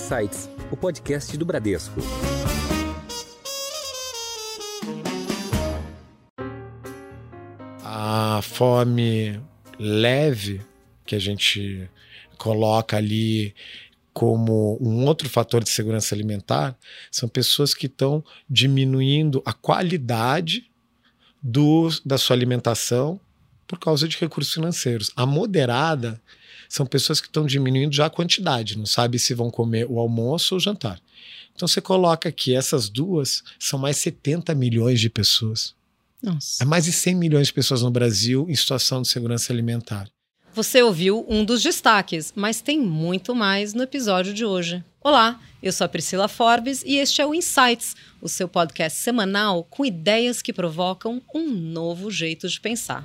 Insights, o podcast do Bradesco. A fome leve que a gente coloca ali como um outro fator de segurança alimentar são pessoas que estão diminuindo a qualidade do, da sua alimentação por causa de recursos financeiros. A moderada são pessoas que estão diminuindo já a quantidade, não sabe se vão comer o almoço ou o jantar. Então você coloca que essas duas são mais 70 milhões de pessoas. Nossa. É mais de 100 milhões de pessoas no Brasil em situação de segurança alimentar. Você ouviu um dos destaques, mas tem muito mais no episódio de hoje. Olá, eu sou a Priscila Forbes e este é o Insights, o seu podcast semanal com ideias que provocam um novo jeito de pensar.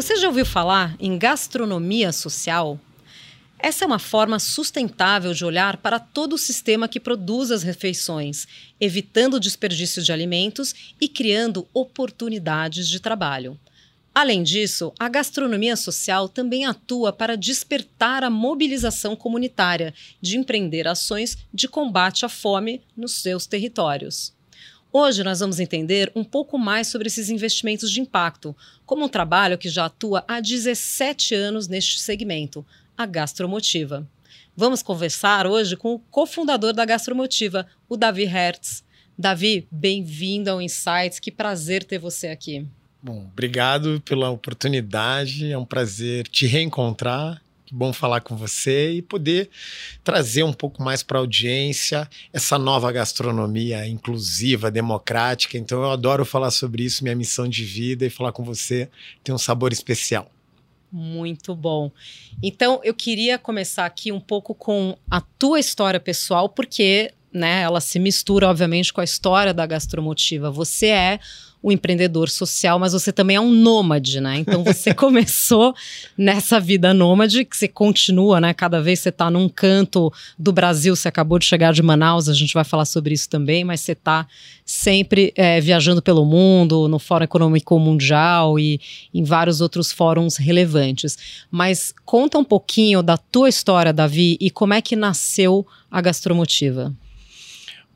Você já ouviu falar em gastronomia social? Essa é uma forma sustentável de olhar para todo o sistema que produz as refeições, evitando o desperdício de alimentos e criando oportunidades de trabalho. Além disso, a gastronomia social também atua para despertar a mobilização comunitária de empreender ações de combate à fome nos seus territórios. Hoje nós vamos entender um pouco mais sobre esses investimentos de impacto, como um trabalho que já atua há 17 anos neste segmento, a Gastromotiva. Vamos conversar hoje com o cofundador da Gastromotiva, o Davi Hertz. Davi, bem-vindo ao Insights, que prazer ter você aqui. Bom, obrigado pela oportunidade, é um prazer te reencontrar que bom falar com você e poder trazer um pouco mais para a audiência essa nova gastronomia inclusiva, democrática. Então eu adoro falar sobre isso, minha missão de vida e falar com você tem um sabor especial. Muito bom. Então eu queria começar aqui um pouco com a tua história pessoal, porque né, ela se mistura, obviamente, com a história da gastromotiva. Você é o empreendedor social, mas você também é um nômade, né? Então você começou nessa vida nômade, que você continua, né? Cada vez você está num canto do Brasil, você acabou de chegar de Manaus, a gente vai falar sobre isso também, mas você está sempre é, viajando pelo mundo, no Fórum Econômico Mundial e em vários outros fóruns relevantes. Mas conta um pouquinho da tua história, Davi, e como é que nasceu a Gastromotiva.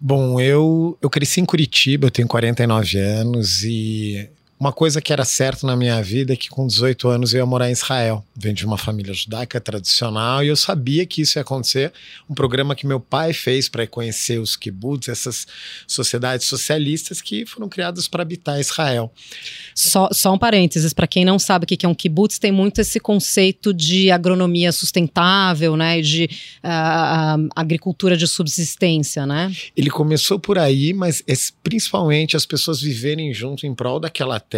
Bom, eu, eu cresci em Curitiba, eu tenho 49 anos e uma coisa que era certa na minha vida é que com 18 anos eu ia morar em Israel. Venho de uma família judaica tradicional e eu sabia que isso ia acontecer. Um programa que meu pai fez para conhecer os kibbutz, essas sociedades socialistas que foram criadas para habitar Israel. Só, só um parênteses, para quem não sabe o que é um kibbutz, tem muito esse conceito de agronomia sustentável, né, de uh, agricultura de subsistência, né? Ele começou por aí, mas principalmente as pessoas viverem junto em prol daquela terra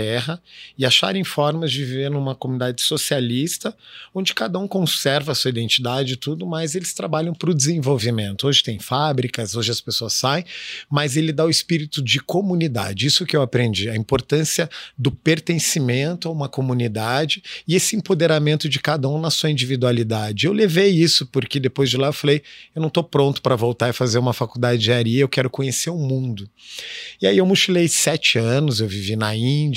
e acharem formas de viver numa comunidade socialista, onde cada um conserva a sua identidade e tudo, mas eles trabalham para o desenvolvimento. Hoje tem fábricas, hoje as pessoas saem, mas ele dá o espírito de comunidade. Isso que eu aprendi, a importância do pertencimento a uma comunidade e esse empoderamento de cada um na sua individualidade. Eu levei isso porque depois de lá eu falei, eu não estou pronto para voltar e fazer uma faculdade de engenharia, eu quero conhecer o mundo. E aí eu mochilei sete anos, eu vivi na Índia,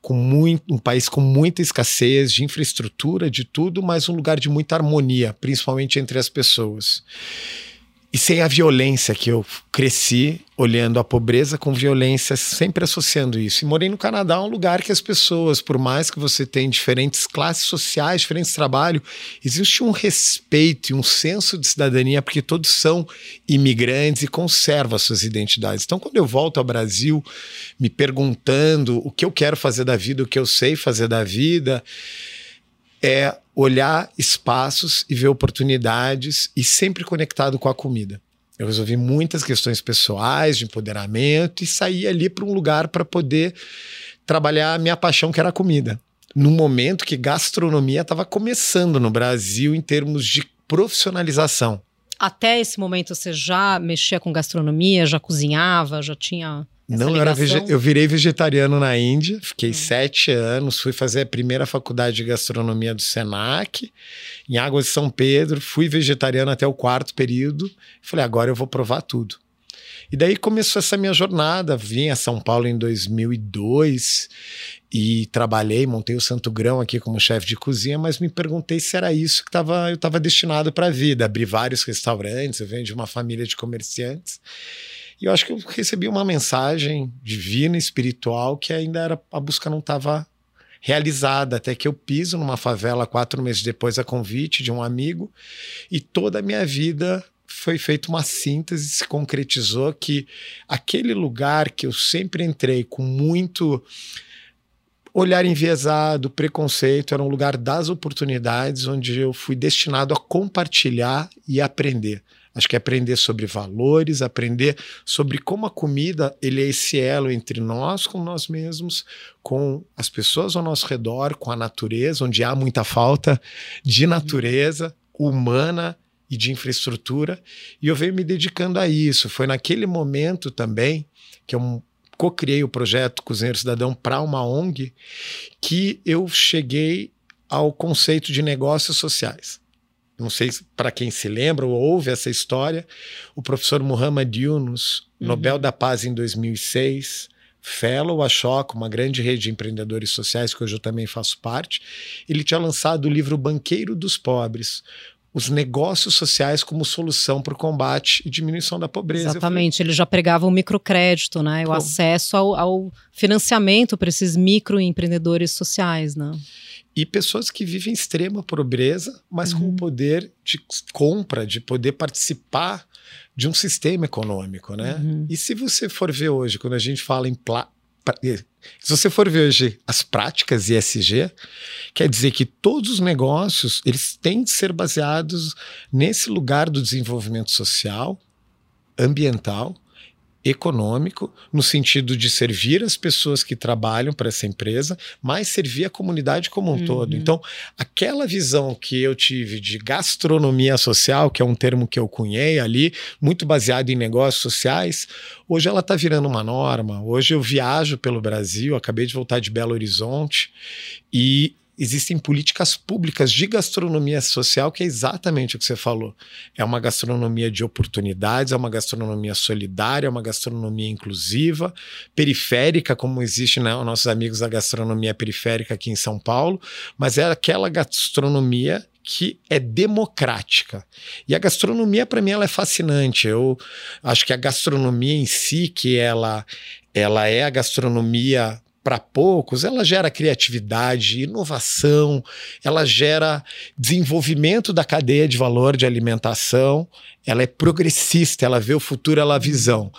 com muito, um país com muita escassez de infraestrutura, de tudo, mas um lugar de muita harmonia, principalmente entre as pessoas. E sem a violência que eu cresci olhando a pobreza com violência, sempre associando isso. E morei no Canadá, um lugar que as pessoas, por mais que você tenha diferentes classes sociais, diferentes trabalhos, existe um respeito e um senso de cidadania, porque todos são imigrantes e conservam as suas identidades. Então, quando eu volto ao Brasil, me perguntando o que eu quero fazer da vida, o que eu sei fazer da vida, é olhar espaços e ver oportunidades e sempre conectado com a comida. Eu resolvi muitas questões pessoais de empoderamento e saí ali para um lugar para poder trabalhar a minha paixão, que era a comida. No momento que gastronomia estava começando no Brasil em termos de profissionalização. Até esse momento você já mexia com gastronomia, já cozinhava, já tinha não, eu, era eu virei vegetariano na Índia, fiquei hum. sete anos, fui fazer a primeira faculdade de gastronomia do Senac, em Águas de São Pedro, fui vegetariano até o quarto período, falei, agora eu vou provar tudo. E daí começou essa minha jornada. Vim a São Paulo em 2002 e trabalhei, montei o Santo Grão aqui como chefe de cozinha, mas me perguntei se era isso que tava, eu estava destinado para a vida. Abri vários restaurantes, eu venho de uma família de comerciantes. E eu acho que eu recebi uma mensagem divina, espiritual, que ainda era a busca não estava realizada, até que eu piso numa favela quatro meses depois a convite de um amigo e toda a minha vida foi feita uma síntese, se concretizou que aquele lugar que eu sempre entrei com muito olhar enviesado, preconceito, era um lugar das oportunidades onde eu fui destinado a compartilhar e aprender. Acho que é aprender sobre valores, aprender sobre como a comida ele é esse elo entre nós com nós mesmos, com as pessoas ao nosso redor, com a natureza, onde há muita falta de natureza humana e de infraestrutura. E eu venho me dedicando a isso. Foi naquele momento também que eu co-criei o projeto Cozinheiro Cidadão para uma ONG que eu cheguei ao conceito de negócios sociais não sei para quem se lembra ou ouve essa história, o professor Muhammad Yunus, uhum. Nobel da Paz em 2006, Fellow, a Choca, uma grande rede de empreendedores sociais que hoje eu também faço parte, ele tinha lançado o livro Banqueiro dos Pobres, os negócios sociais como solução para o combate e diminuição da pobreza. Exatamente, falei, ele já pregava o microcrédito, né? o acesso ao, ao financiamento para esses microempreendedores sociais. Né? E pessoas que vivem extrema pobreza, mas uhum. com o poder de compra, de poder participar de um sistema econômico, né? Uhum. E se você for ver hoje, quando a gente fala em se você for ver hoje as práticas ESG, quer dizer que todos os negócios eles têm de ser baseados nesse lugar do desenvolvimento social, ambiental econômico, no sentido de servir as pessoas que trabalham para essa empresa, mas servir a comunidade como um uhum. todo. Então, aquela visão que eu tive de gastronomia social, que é um termo que eu cunhei ali, muito baseado em negócios sociais, hoje ela está virando uma norma. Hoje eu viajo pelo Brasil, acabei de voltar de Belo Horizonte e existem políticas públicas de gastronomia social, que é exatamente o que você falou. É uma gastronomia de oportunidades, é uma gastronomia solidária, é uma gastronomia inclusiva, periférica, como existe né, os nossos amigos da gastronomia periférica aqui em São Paulo, mas é aquela gastronomia que é democrática. E a gastronomia, para mim, ela é fascinante. Eu acho que a gastronomia em si, que ela, ela é a gastronomia para poucos, ela gera criatividade, inovação, ela gera desenvolvimento da cadeia de valor de alimentação, ela é progressista, ela vê o futuro, ela a visão.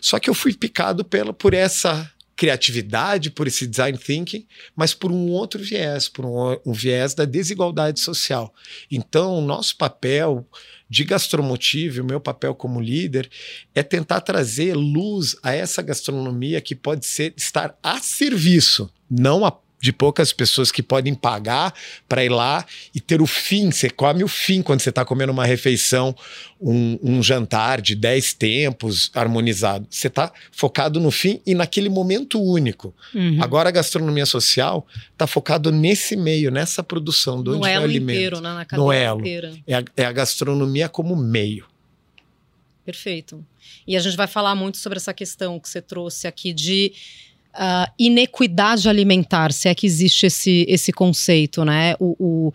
Só que eu fui picado pela, por essa criatividade, por esse design thinking, mas por um outro viés, por um, um viés da desigualdade social. Então, o nosso papel de gastromotive, o meu papel como líder é tentar trazer luz a essa gastronomia que pode ser estar a serviço, não a de poucas pessoas que podem pagar para ir lá e ter o fim. Você come o fim quando você está comendo uma refeição, um, um, jantar de 10 tempos harmonizado. Você está focado no fim e naquele momento único. Uhum. Agora a gastronomia social está focado nesse meio, nessa produção do no elo alimento. Inteiro, né? Na no elo. Inteira. É a, é a gastronomia como meio. Perfeito. E a gente vai falar muito sobre essa questão que você trouxe aqui de uh, inequidade alimentar, se é que existe esse, esse conceito, né? O, o,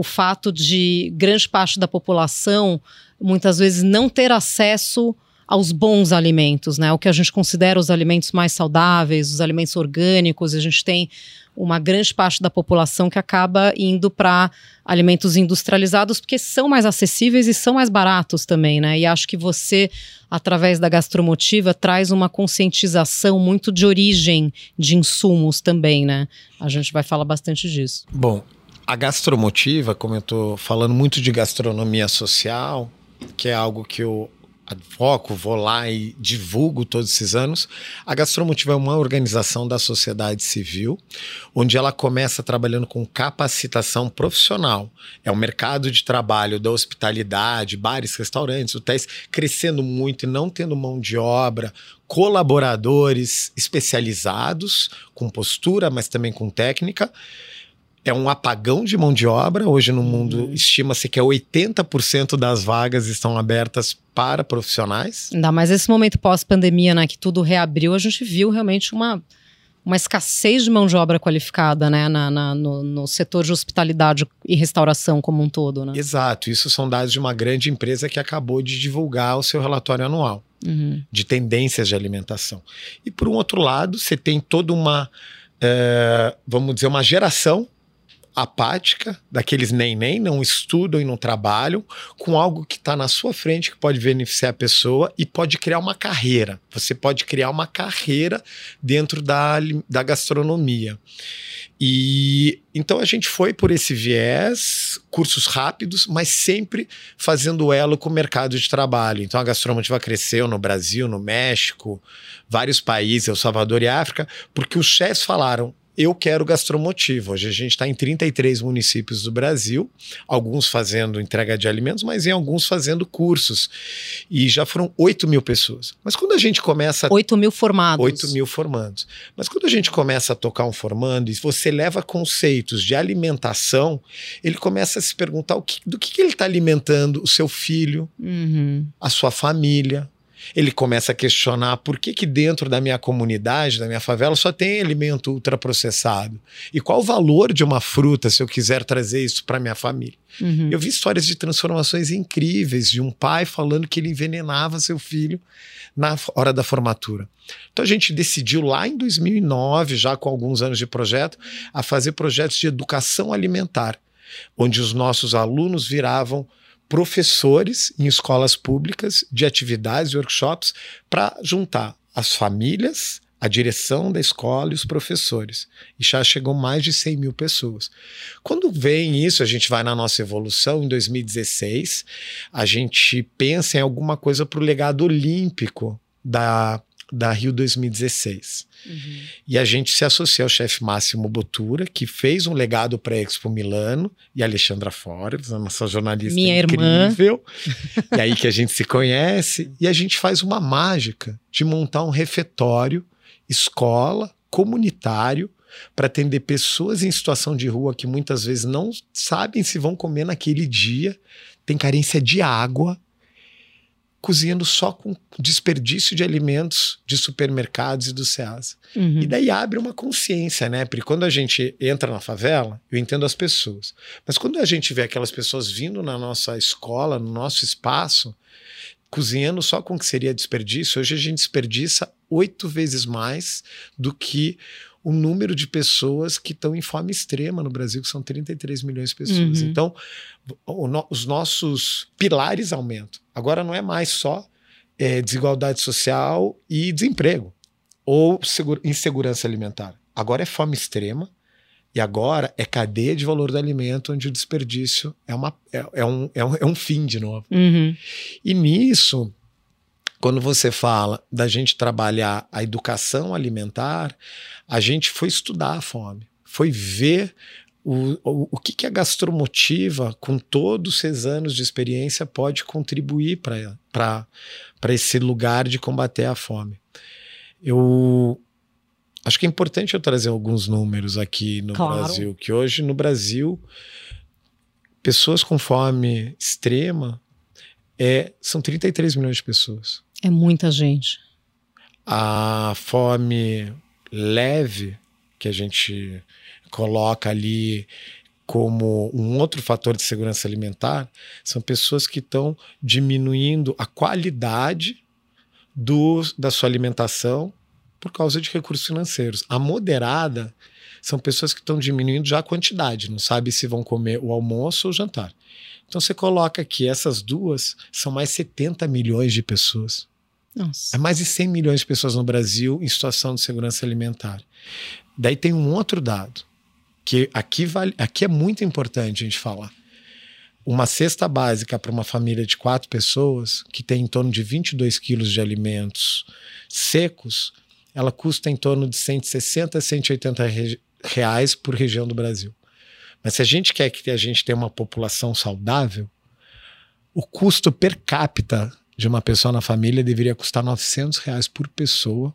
o fato de grande parte da população muitas vezes não ter acesso aos bons alimentos, né? O que a gente considera os alimentos mais saudáveis, os alimentos orgânicos. A gente tem uma grande parte da população que acaba indo para alimentos industrializados porque são mais acessíveis e são mais baratos também, né? E acho que você, através da gastromotiva, traz uma conscientização muito de origem de insumos também, né? A gente vai falar bastante disso. Bom, a gastromotiva, como eu estou falando muito de gastronomia social, que é algo que eu advoco, vou lá e divulgo todos esses anos. A Gastromotiva é uma organização da sociedade civil, onde ela começa trabalhando com capacitação profissional. É o mercado de trabalho da hospitalidade, bares, restaurantes, hotéis, crescendo muito e não tendo mão de obra, colaboradores especializados, com postura, mas também com técnica é um apagão de mão de obra. Hoje no mundo Uhum. estima-se que é 80% das vagas estão abertas para profissionais. Ainda mais esse momento pós-pandemia, né? Que tudo reabriu, a gente viu realmente uma, uma escassez de mão de obra qualificada, né? Na, na- no, no setor de hospitalidade e restauração como um todo, né? Exato, isso são dados de uma grande empresa que acabou de divulgar o seu relatório anual. Uhum. de tendências de alimentação. E por um outro lado, você tem toda uma, eh, vamos dizer, uma geração apática, daqueles nem nem, não estudam e não trabalham, com algo que está na sua frente, que pode beneficiar a pessoa e pode criar uma carreira. Você pode criar uma carreira dentro da, da gastronomia. E então a gente foi por esse viés, cursos rápidos, mas sempre fazendo elo com o mercado de trabalho. Então a gastromotiva cresceu no Brasil, no México, vários países, El Salvador e África, porque os chefs falaram: eu quero gastromotiva. Hoje a gente está em 33 municípios do Brasil, alguns fazendo entrega de alimentos, mas em alguns fazendo cursos. E já foram 8 mil pessoas. Mas quando a gente começa a 8 mil formados. 8 mil formandos. Mas quando a gente começa a tocar um formando e você leva conceitos de alimentação, ele começa a se perguntar o que- do que, que ele está alimentando o seu filho, Uhum. a sua família. Ele começa a questionar por que, que dentro da minha comunidade, da minha favela, só tem alimento ultraprocessado. E qual o valor de uma fruta se eu quiser trazer isso para minha família? Uhum. Eu vi histórias de transformações incríveis de um pai falando que ele envenenava seu filho na hora da formatura. Então a gente decidiu lá em 2009, já com alguns anos de projeto, a fazer projetos de educação alimentar, onde os nossos alunos viravam professores em escolas públicas de atividades e workshops para juntar as famílias, a direção da escola e os professores. E já chegou mais de 100 mil pessoas. Quando vem isso, a gente vai na nossa evolução, em 2016, a gente pensa em alguma coisa para o legado olímpico da, da Rio 2016. Uhum. E a gente se associa ao chefe Máximo Botura, que fez um legado para a Expo Milano, e a Alexandra Forbes, a nossa jornalista Minha irmã. incrível. e aí que a gente se conhece, e a gente faz uma mágica de montar um refeitório, escola, comunitário, para atender pessoas em situação de rua que muitas vezes não sabem se vão comer naquele dia, tem carência de água, cozinhando só com desperdício de alimentos de supermercados e do SEASA. Uhum. E daí abre uma consciência, né? Porque quando a gente entra na favela, eu entendo as pessoas. Mas quando a gente vê aquelas pessoas vindo na nossa escola, no nosso espaço, cozinhando só com o que seria desperdício, hoje a gente desperdiça oito vezes mais do que o número de pessoas que estão em fome extrema no Brasil, que são 33 milhões de pessoas. Uhum. Então, no- os nossos pilares aumentam. Agora não é mais só é, desigualdade social e desemprego ou segura- insegurança alimentar. Agora é fome extrema e agora é cadeia de valor do alimento, onde o desperdício é, uma, é, é um, é, um, é um fim de novo. Uhum. E nisso, quando você fala da gente trabalhar a educação alimentar, a gente foi estudar a fome, foi ver o, o, o que, que a gastromotiva, com todos esses anos de experiência, pode contribuir para esse lugar de combater a fome. Eu acho que é importante eu trazer alguns números aqui no Claro. Brasil, que hoje no Brasil, pessoas com fome extrema é, são 33 milhões de pessoas. É muita gente. A fome leve, que a gente coloca ali como um outro fator de segurança alimentar, são pessoas que estão diminuindo a qualidade do, da sua alimentação por causa de recursos financeiros. A moderada são pessoas que estão diminuindo já a quantidade, não sabe se vão comer o almoço ou o jantar. Então você coloca que essas duas são mais 70 milhões de pessoas. Nossa. É mais de 100 milhões de pessoas no Brasil em situação de segurança alimentar. Daí tem um outro dado, que aqui, vale, aqui é muito importante a gente falar. Uma cesta básica para uma família de quatro pessoas, que tem em torno de 22 quilos de alimentos secos, ela custa em torno de 160 a 180 re- reais por região do Brasil. Mas se a gente quer que a gente tenha uma população saudável, o custo per capita de uma pessoa na família deveria custar 900 reais por pessoa,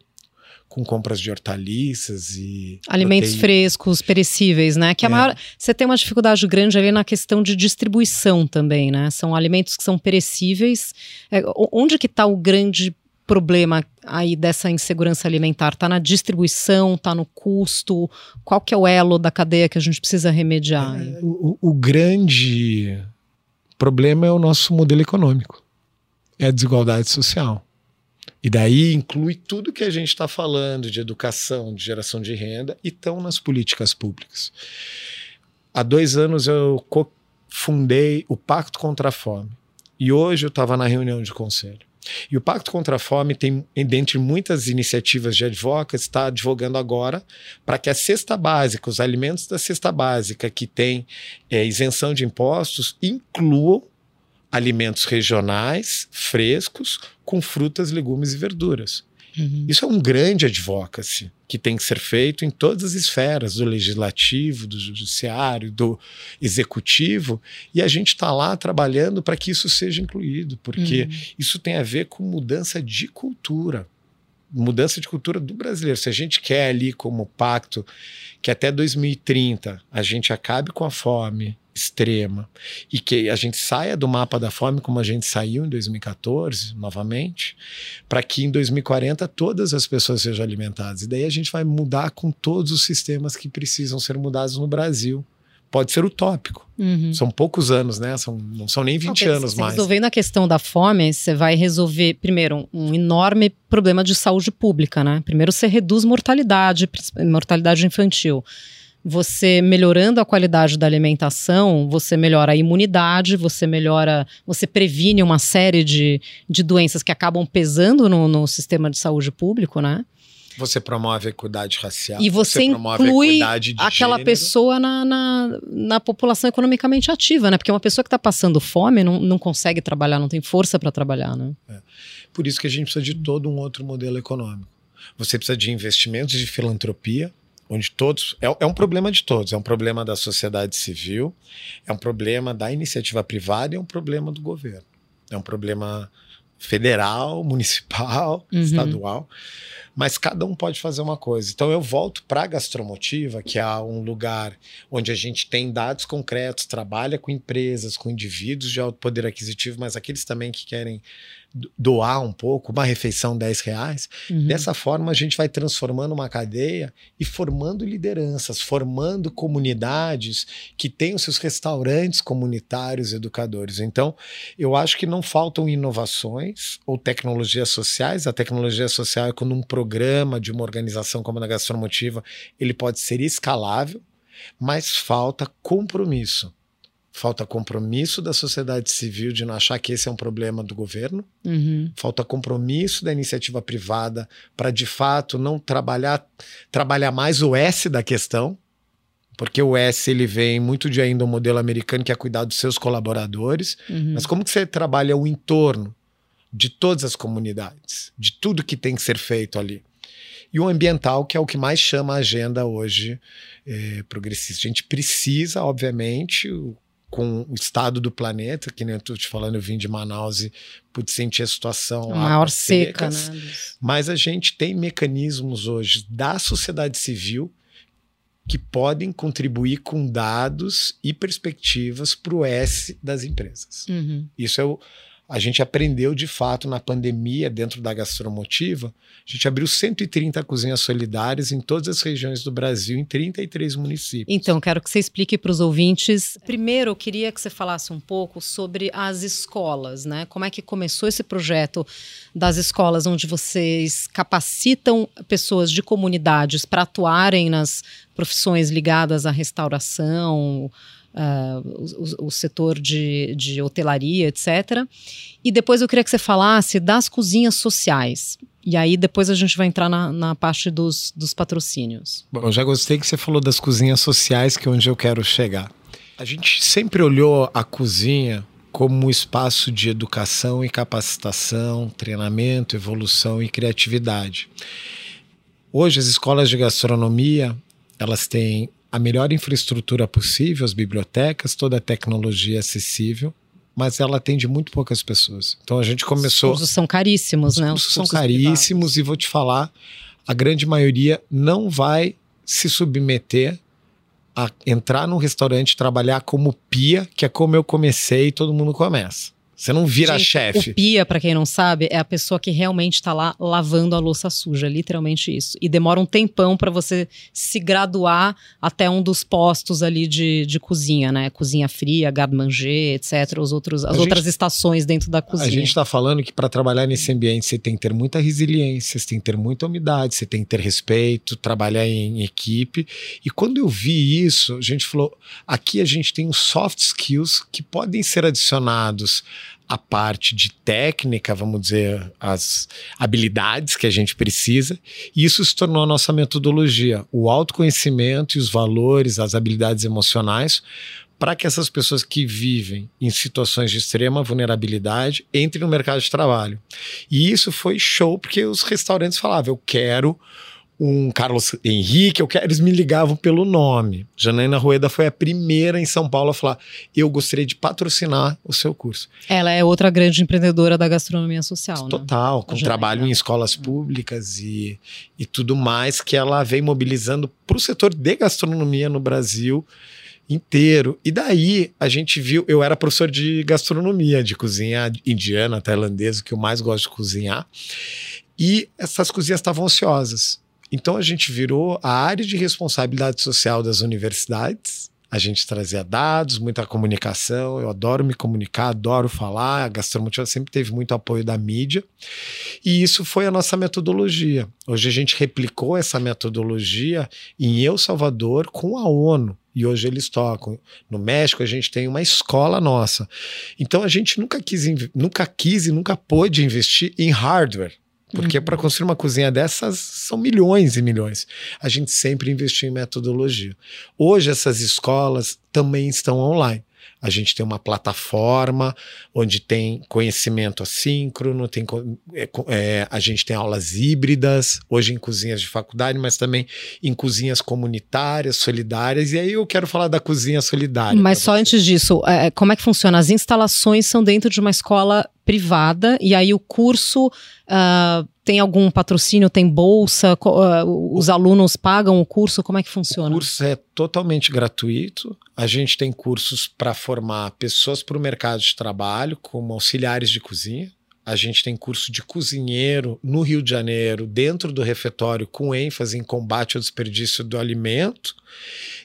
com compras de hortaliças e alimentos proteína. frescos, perecíveis, né? Que a é. maior, você tem uma dificuldade grande ali na questão de distribuição também, né? São alimentos que são perecíveis. É, onde que está o grande problema aí dessa insegurança alimentar? Está na distribuição, está no custo? Qual que é o elo da cadeia que a gente precisa remediar? É, o, o grande problema é o nosso modelo econômico, é a desigualdade social. E daí inclui tudo que a gente está falando de educação, de geração de renda e estão nas políticas públicas. Há dois anos eu fundei o Pacto contra a Fome. E hoje eu estava na reunião de conselho. E o Pacto contra a Fome tem, dentre muitas iniciativas de advocates, está advogando agora para que a cesta básica, os alimentos da cesta básica que tem é, isenção de impostos, incluam alimentos regionais, frescos, com frutas, legumes e verduras. Uhum. Isso é um grande advocacy que tem que ser feito em todas as esferas, do legislativo, do judiciário, do executivo, e a gente está lá trabalhando para que isso seja incluído, porque uhum. isso tem a ver com mudança de cultura. Mudança de cultura do brasileiro. Se a gente quer ali como pacto que até 2030 a gente acabe com a fome, extrema e que a gente saia do mapa da fome como a gente saiu em 2014, novamente, para que em 2040 todas as pessoas sejam alimentadas. E daí a gente vai mudar com todos os sistemas que precisam ser mudados no Brasil. Pode ser utópico. Uhum. São poucos anos, né? São, não são nem 20 anos mais. Resolvendo a questão da fome, você vai resolver, primeiro, um, um enorme problema de saúde pública, né? Primeiro, você reduz mortalidade, mortalidade infantil você melhorando a qualidade da alimentação, você melhora a imunidade, você melhora, você previne uma série de, de doenças que acabam pesando no, no sistema de saúde público, né? Você promove a equidade racial. E você, você inclui aquela gênero. pessoa na, na, na, população economicamente ativa, né? Porque uma pessoa que está passando fome não, não consegue trabalhar, não tem força para trabalhar, né? É. Por isso que a gente precisa de todo um outro modelo econômico. Você precisa de investimentos de filantropia, onde todos. É, é, um problema de todos, é um problema da sociedade civil, é um problema da iniciativa privada e é um problema do governo. É um problema federal, municipal, uhum. estadual, mas cada um pode fazer uma coisa. Então eu volto para a gastromotiva, que é um lugar onde a gente tem dados concretos, trabalha com empresas, com indivíduos de alto poder aquisitivo, mas aqueles também que querem doar um pouco, uma refeição 10 reais. Uhum. Dessa forma, a gente vai transformando uma cadeia e formando lideranças, formando comunidades que têm os seus restaurantes comunitários educadores. Então, eu acho que não faltam inovações ou tecnologias sociais. A tecnologia social é quando um programa de uma organização como a da Gastromotiva, ele pode ser escalável, mas falta compromisso falta compromisso da sociedade civil de não achar que esse é um problema do governo, uhum. falta compromisso da iniciativa privada para de fato não trabalhar trabalhar mais o S da questão, porque o S ele vem muito de ainda um modelo americano que é cuidar dos seus colaboradores, uhum. mas como que você trabalha o entorno de todas as comunidades, de tudo que tem que ser feito ali? E o ambiental, que é o que mais chama a agenda hoje é, progressista. A gente precisa, obviamente, com o estado do planeta, que nem eu estou te falando, eu vim de Manaus e pude sentir a situação. A maior seca, secas, né? Mas a gente tem mecanismos hoje da sociedade civil que podem contribuir com dados e perspectivas para o S das empresas. Uhum. Isso é o, a gente aprendeu de fato na pandemia, dentro da gastromotiva, a gente abriu 130 cozinhas solidárias em todas as regiões do Brasil, em 33 municípios. Então, quero que você explique para os ouvintes. Primeiro, eu queria que você falasse um pouco sobre as escolas, né? Como é que começou esse projeto das escolas, onde vocês capacitam pessoas de comunidades para atuarem nas profissões ligadas à restauração, uh, o, o, setor de, de hotelaria, etc. E depois eu queria que você falasse das cozinhas sociais. E aí depois a gente vai entrar na, na parte dos, dos patrocínios. Bom, já gostei que você falou das cozinhas sociais, que é onde eu quero chegar. A gente sempre olhou a cozinha como um espaço de educação e capacitação, treinamento, evolução e criatividade. Hoje as escolas de gastronomia, elas têm a melhor infraestrutura possível, as bibliotecas, toda a tecnologia acessível, mas ela atende muito poucas pessoas. Então a gente começou. Os cursos são caríssimos, os né? Os cursos são caríssimos privados. e vou te falar, a grande maioria não vai se submeter a entrar num restaurante, trabalhar como pia, que é como eu comecei e todo mundo começa. Você não vira chefe. O pia, para quem não sabe, é a pessoa que realmente está lá lavando a louça suja, literalmente isso. E demora um tempão para você se graduar até um dos postos ali de, de cozinha, né? Cozinha fria, garde-manger, etc. Os outros, as A outras gente- estações dentro da cozinha. A gente está falando que para trabalhar nesse ambiente você tem que ter muita resiliência, você tem que ter muita umidade, você tem que ter respeito, trabalhar em equipe. E quando eu vi isso, a gente falou: aqui a gente tem os soft skills que podem ser adicionados à parte de técnica, vamos dizer, as habilidades que a gente precisa, e isso se tornou a nossa metodologia, o autoconhecimento e os valores, as habilidades emocionais, para que essas pessoas que vivem em situações de extrema vulnerabilidade entrem no mercado de trabalho. E isso foi show, porque os restaurantes falavam: eu quero um Carlos Henrique, eu quero, eles me ligavam pelo nome. Janaína Rueda foi a primeira em São Paulo a falar: eu gostaria de patrocinar o seu curso. Ela é outra grande empreendedora da gastronomia social, né? Total, com A trabalho em escolas públicas e, e tudo mais que ela vem mobilizando para o setor de gastronomia no Brasil inteiro. E daí a gente viu, eu era professor de gastronomia, de cozinha indiana, tailandesa, que eu mais gosto de cozinhar. E essas cozinhas estavam ociosas. Então a gente virou a área de responsabilidade social das universidades. A gente trazia dados, muita comunicação. Eu adoro me comunicar, adoro falar. A Gastromotiva sempre teve muito apoio da mídia. E isso foi a nossa metodologia. Hoje a gente replicou essa metodologia em El Salvador com a ONU. E hoje eles tocam. No México a gente tem uma escola nossa. Então a gente nunca quis, nunca quis e nunca pôde investir em hardware. Porque para construir uma cozinha dessas são milhões e milhões. A gente sempre investiu em metodologia. Hoje essas escolas também estão online. A gente tem uma plataforma onde tem conhecimento assíncrono, tem, é, é, a gente tem aulas híbridas, hoje em cozinhas de faculdade, mas também em cozinhas comunitárias, solidárias. E aí eu quero falar da cozinha solidária. Mas só você. antes disso, é, como é que funciona? As instalações são dentro de uma escola privada e aí o curso ah, tem algum patrocínio, tem bolsa? Ah, os alunos pagam o curso? Como é que O funciona? curso é totalmente gratuito. A gente tem cursos para formar pessoas para o mercado de trabalho, como auxiliares de cozinha. A gente tem curso de cozinheiro no Rio de Janeiro, dentro do refeitório, com ênfase em combate ao desperdício do alimento.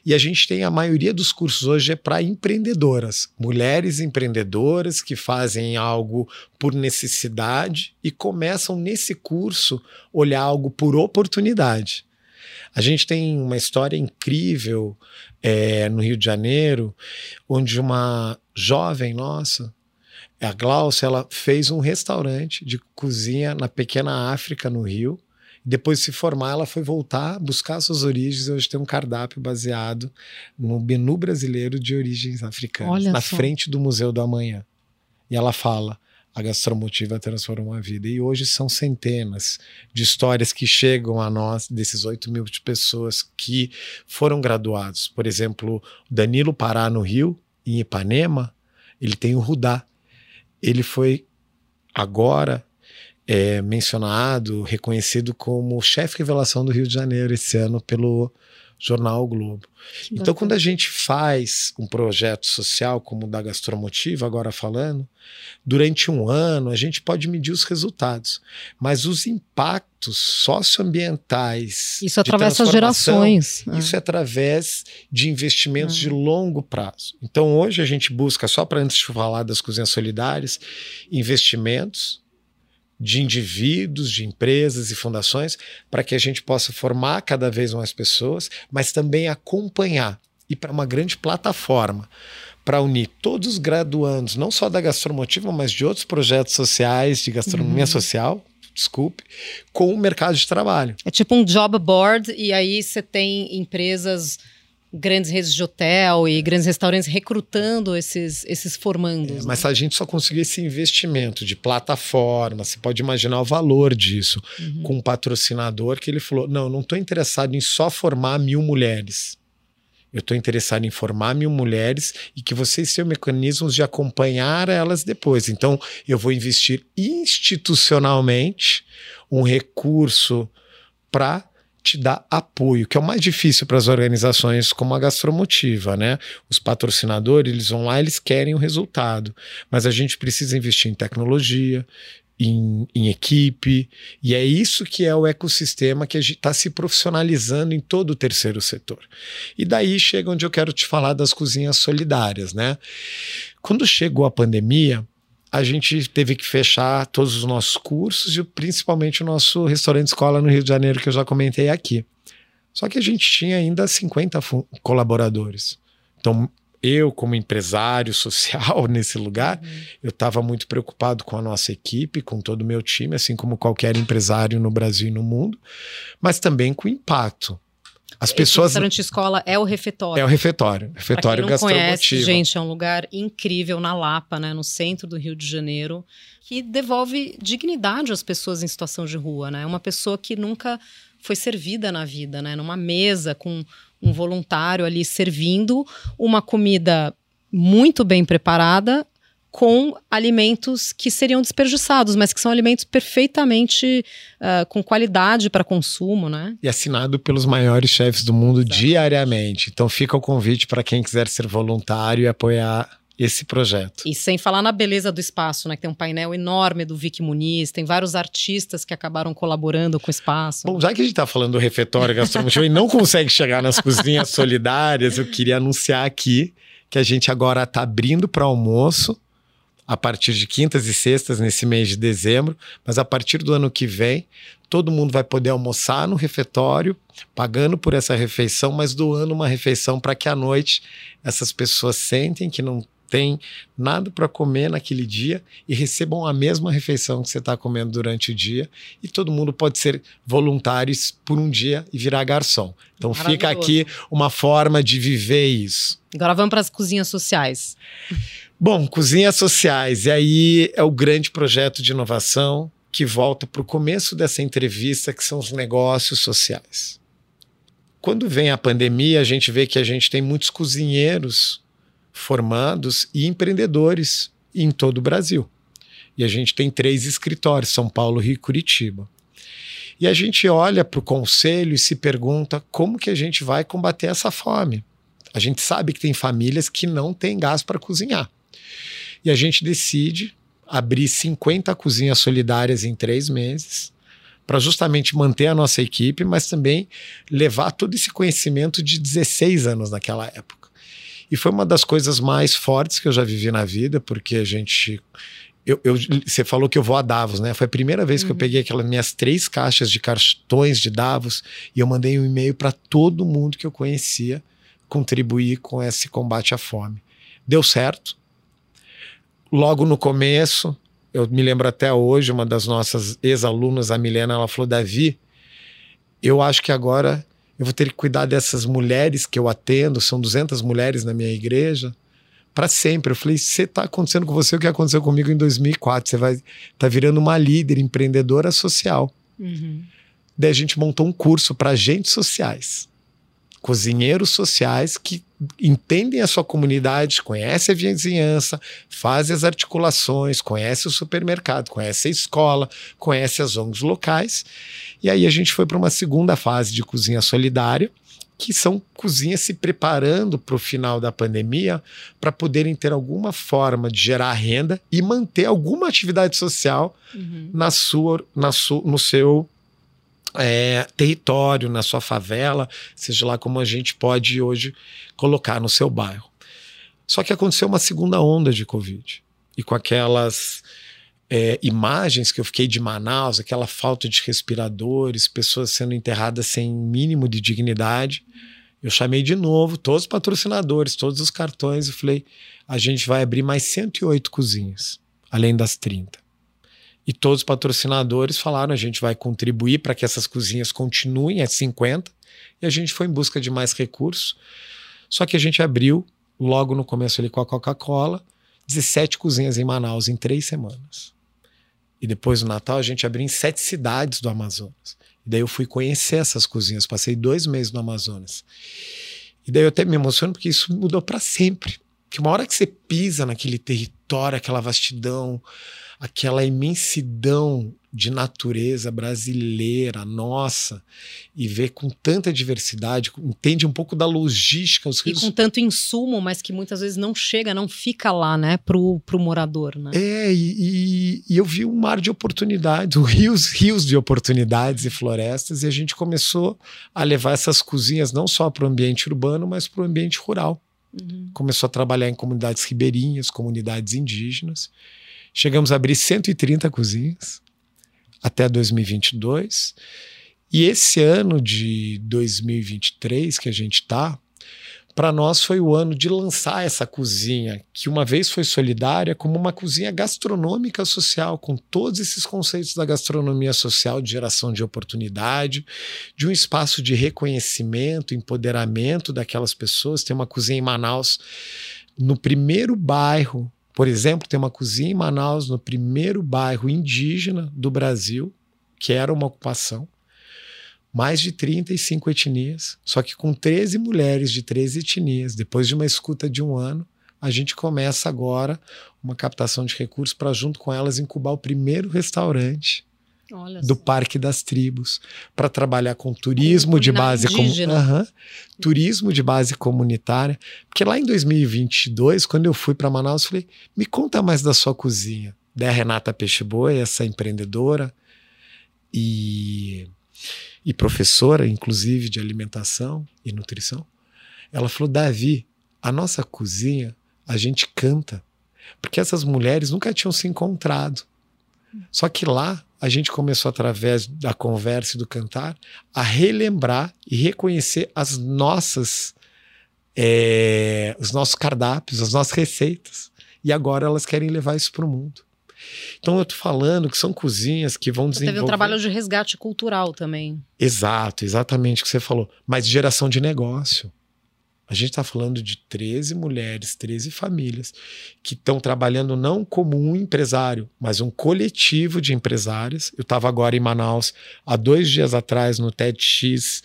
E a gente tem a maioria dos cursos hoje é para empreendedoras, mulheres empreendedoras que fazem algo por necessidade e começam nesse curso olhar algo por oportunidade. A gente tem uma história incrível é, no Rio de Janeiro, onde uma jovem nossa, a Glaucia, ela fez um restaurante de cozinha na pequena África, no Rio. Depois de se formar, ela foi voltar, buscar suas origens. Hoje tem um cardápio baseado no menu brasileiro de origens africanas, Olha na só. frente do Museu do Amanhã. E ela fala: a gastromotiva transformou a vida. E hoje são centenas de histórias que chegam a nós, desses 8 mil de pessoas que foram graduados. Por exemplo, Danilo Pará, no Rio, em Ipanema, ele tem o Rudá. Ele foi agora é, mencionado, reconhecido como chefe revelação do Rio de Janeiro esse ano pelo jornal o Globo. Que Então, bacana. quando a gente faz um projeto social como o da Gastromotiva, agora falando, durante um ano a gente pode medir os resultados, mas os impactos socioambientais. Isso de atravessa as transformação, gerações. Isso é através de investimentos Ah. de longo prazo. Então, hoje a gente busca, só para antes de falar das cozinhas solidárias, investimentos de indivíduos, de empresas e fundações, para que a gente possa formar cada vez mais pessoas, mas também acompanhar e para uma grande plataforma para unir todos os graduandos, não só da Gastromotiva, mas de outros projetos sociais, de gastronomia Uhum. social, desculpe, com o mercado de trabalho. É tipo um job board, e aí você tem empresas, grandes redes de hotel e grandes restaurantes recrutando esses, esses formandos. É, mas né? a gente só conseguir esse investimento de plataforma, você pode imaginar o valor disso Uhum. com um patrocinador que ele falou: não, não estou interessado em só formar mil mulheres. Eu estou interessado em formar mil mulheres e que vocês tenham mecanismos de acompanhar elas depois. Então, eu vou investir institucionalmente um recurso para te dar apoio, que é o mais difícil para as organizações como a Gastromotiva, né? Os patrocinadores, eles vão lá, eles querem o resultado, mas a gente precisa investir em tecnologia, em, em, equipe, e é isso que é o ecossistema que está se profissionalizando em todo o terceiro setor. E daí chega onde eu quero te falar das cozinhas solidárias, né? Quando chegou a pandemia, a gente teve que fechar todos os nossos cursos e principalmente o nosso restaurante escola no Rio de Janeiro, que eu já comentei aqui. Só que a gente tinha ainda 50 colaboradores. Então, eu, como empresário social nesse lugar, uhum. eu estava muito preocupado com a nossa equipe, com todo o meu time, assim como qualquer empresário no Brasil e no mundo, mas também com o impacto. As Esse pessoas. restaurante escola é o refeitório. É o refeitório. Refeitório pra quem não conhece, gente, é um lugar incrível na Lapa, né, no centro do Rio de Janeiro, que devolve dignidade às pessoas em situação de rua, né? Uma pessoa que nunca foi servida na vida, né? Numa mesa com um voluntário ali servindo uma comida muito bem preparada com alimentos que seriam desperdiçados, mas que são alimentos perfeitamente uh, com qualidade para consumo, né? E assinado pelos maiores chefes do mundo Exato. diariamente. Então fica o convite para quem quiser ser voluntário e apoiar esse projeto. E sem falar na beleza do espaço, né? Que tem um painel enorme do Vic Muniz, tem vários artistas que acabaram colaborando com o espaço. Bom, já que a gente está falando do refeitório gastronômico e não consegue chegar nas cozinhas solidárias, eu queria anunciar aqui que a gente agora está abrindo para almoço a partir de quintas e sextas nesse mês de dezembro, mas a partir do ano que vem, todo mundo vai poder almoçar no refeitório, pagando por essa refeição, mas doando uma refeição para que à noite essas pessoas sentem que não tem nada para comer naquele dia e recebam a mesma refeição que você está comendo durante o dia. E todo mundo pode ser voluntário por um dia e virar garçom. Então fica aqui uma forma de viver isso. Agora vamos para as cozinhas sociais. Bom, cozinhas sociais. E aí é o grande projeto de inovação que volta para o começo dessa entrevista, que são os negócios sociais. Quando vem a pandemia, a gente vê que a gente tem muitos cozinheiros formados e empreendedores em todo o Brasil. E a gente tem três escritórios, São Paulo, Rio e Curitiba. E a gente olha para o conselho e se pergunta como que a gente vai combater essa fome. A gente sabe que tem famílias que não têm gás para cozinhar. E a gente decide abrir 50 cozinhas solidárias em três meses, para justamente manter a nossa equipe, mas também levar todo esse conhecimento de 16 anos naquela época. E foi uma das coisas mais fortes que eu já vivi na vida, porque a gente. Eu, eu, você falou que eu vou a Davos, né? Foi a primeira vez uhum. que eu uhum. peguei aquelas minhas três caixas de cartões de Davos e eu mandei um e-mail para todo mundo que eu conhecia contribuir com esse combate à fome. Deu certo. Logo no começo, eu me lembro até hoje, uma das nossas ex-alunas, a Milena, ela falou: Davi, eu acho que agora eu vou ter que cuidar dessas mulheres que eu atendo, são 200 mulheres na minha igreja, para sempre. Eu falei, você está acontecendo com você o que aconteceu comigo em 2004, você vai tá virando uma líder empreendedora social. Uhum. Daí a gente montou um curso para agentes sociais, cozinheiros sociais que entendem a sua comunidade, conhecem a vizinhança, fazem as articulações, conhecem o supermercado, conhecem a escola, conhecem as ONGs locais. E aí a gente foi para uma segunda fase de cozinha solidária, que são cozinhas se preparando para o final da pandemia para poderem ter alguma forma de gerar renda e manter alguma atividade social uhum. na sua, na su, no seu é, território, na sua favela, seja lá como a gente pode hoje colocar no seu bairro. Só que aconteceu uma segunda onda de Covid. E com aquelas é, imagens que eu fiquei de Manaus, aquela falta de respiradores, pessoas sendo enterradas sem mínimo de dignidade, eu chamei de novo todos os patrocinadores, todos os cartões e falei: a gente vai abrir mais 108 cozinhas, além das 30. E todos os patrocinadores falaram: a gente vai contribuir para que essas cozinhas continuem a 50. E a gente foi em busca de mais recursos. Só que a gente abriu, logo no começo ali com a Coca-Cola, 17 cozinhas em Manaus em três semanas. E depois do Natal a gente abriu em sete cidades do Amazonas. E daí eu fui conhecer essas cozinhas, passei dois meses no Amazonas. E daí eu até me emociono porque isso mudou para sempre. Que uma hora que você pisa naquele território, aquela vastidão, aquela imensidão de natureza brasileira, nossa, e ver com tanta diversidade, entende um pouco da logística. Os rios... E com tanto insumo, mas que muitas vezes não chega, não fica lá, né, pro, pro morador, né? É, e, e, eu vi um mar de oportunidades, rios, rios de oportunidades e florestas, e a gente começou a levar essas cozinhas não só para o ambiente urbano, mas para o ambiente rural. Uhum. Começou a trabalhar em comunidades ribeirinhas, comunidades indígenas. Chegamos a abrir 130 cozinhas até 2022. E esse ano de 2023 que a gente está, para nós foi o ano de lançar essa cozinha, que uma vez foi solidária, como uma cozinha gastronômica social, com todos esses conceitos da gastronomia social, de geração de oportunidade, de um espaço de reconhecimento, empoderamento daquelas pessoas. Tem uma cozinha em Manaus, no primeiro bairro por exemplo, tem uma cozinha em Manaus, no primeiro bairro indígena do Brasil, que era uma ocupação. Mais de 35 etnias, só que com 13 mulheres de 13 etnias. Depois de uma escuta de um ano, a gente começa agora uma captação de recursos para, junto com elas, incubar o primeiro restaurante do. Parque das Tribos, para trabalhar com turismo de base com, uhum, turismo de base comunitária. Porque lá em 2022, quando eu fui para Manaus, falei: me conta mais da sua cozinha. Da Renata Peixeboi, essa empreendedora e, e professora, inclusive, de alimentação e nutrição. Ela falou: Davi, a nossa cozinha, a gente canta. Porque essas mulheres nunca tinham se encontrado. Só que lá a gente começou, através da conversa e do cantar, a relembrar e reconhecer as nossas, é, os nossos cardápios, as nossas receitas. E agora elas querem levar isso para o mundo. Então eu tô falando que são cozinhas que vão desenvolver. Teve um trabalho de resgate cultural também. Exato, exatamente o que você falou. Mas geração de negócio. A gente está falando de 13 mulheres, 13 famílias que estão trabalhando não como um empresário, mas um coletivo de empresárias. Eu estava agora em Manaus há dois dias atrás no TEDx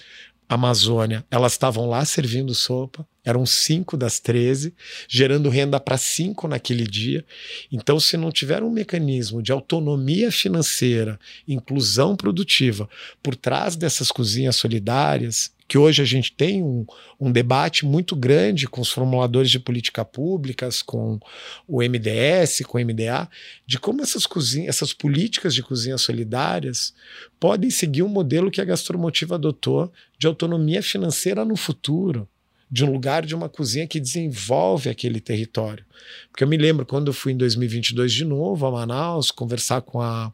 Amazônia. Elas estavam lá servindo sopa, eram cinco das 13, gerando renda para cinco naquele dia. Então, se não tiver um mecanismo de autonomia financeira, inclusão produtiva por trás dessas cozinhas solidárias, que hoje a gente tem um, um, debate muito grande com os formuladores de política públicas, com o MDS, com o MDA, de como essas, cozinhas, essas políticas de cozinhas solidárias podem seguir um modelo que a Gastromotiva adotou de autonomia financeira no futuro de um lugar de uma cozinha que desenvolve aquele território. Porque eu me lembro quando eu fui em 2022 de novo a Manaus conversar com a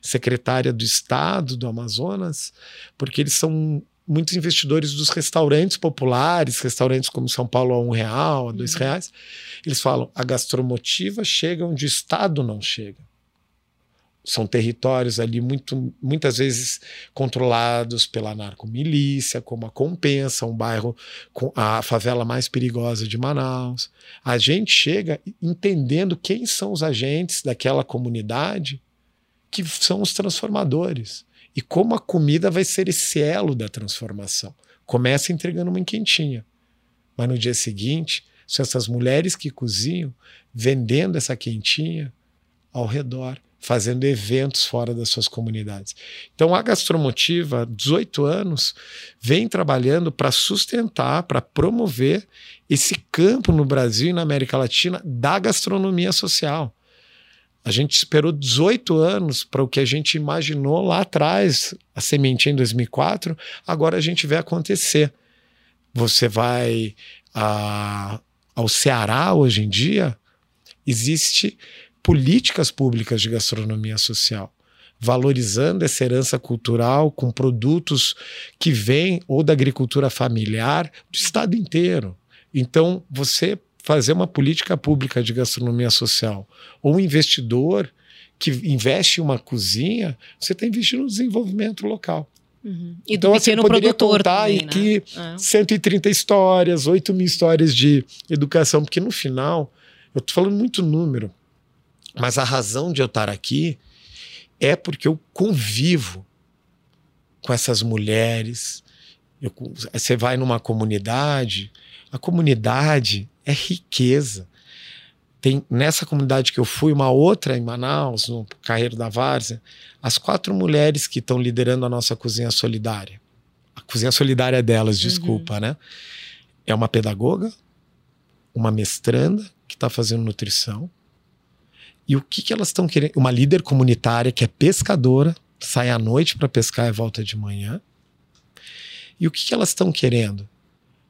secretária do Estado do Amazonas, porque eles são muitos investidores dos restaurantes populares, restaurantes como São Paulo a um real, a dois uhum. reais, eles falam a gastromotiva chega onde o Estado não chega. São territórios ali muito, muitas vezes controlados pela narcomilícia, como a Compensa, um bairro com a favela mais perigosa de Manaus. A gente chega entendendo quem são os agentes daquela comunidade que são os transformadores e como a comida vai ser esse elo da transformação. Começa entregando uma quentinha, mas no dia seguinte são essas mulheres que cozinham vendendo essa quentinha ao redor, fazendo eventos fora das suas comunidades. Então a Gastromotiva, há 18 anos, vem trabalhando para sustentar, para promover esse campo no Brasil e na América Latina da gastronomia social. A gente esperou 18 anos para o que a gente imaginou lá atrás, a semente em 2004, agora a gente vê acontecer. Você vai a, ao Ceará hoje em dia, existe políticas públicas de gastronomia social, valorizando essa herança cultural com produtos que vêm ou da agricultura familiar do estado inteiro. Então, você fazer uma política pública de gastronomia social, ou um investidor que investe em uma cozinha, você está investindo no desenvolvimento local. Uhum. E então, do assim, poderia contar também, né? é. 130 histórias, 8 mil histórias de educação, porque no final, eu estou falando muito número, mas a razão de eu estar aqui é porque eu convivo com essas mulheres. Eu, você vai numa comunidade, a comunidade é riqueza. tem nessa comunidade que eu fui, uma outra em Manaus, no Carreiro da Várzea, as quatro mulheres que estão liderando a nossa cozinha solidária. A cozinha solidária delas, desculpa, uhum. né? É uma pedagoga, uma mestranda que está fazendo nutrição. E o que, que elas estão querendo? Uma líder comunitária que é pescadora, sai à noite para pescar e volta de manhã. E o que, que elas estão querendo?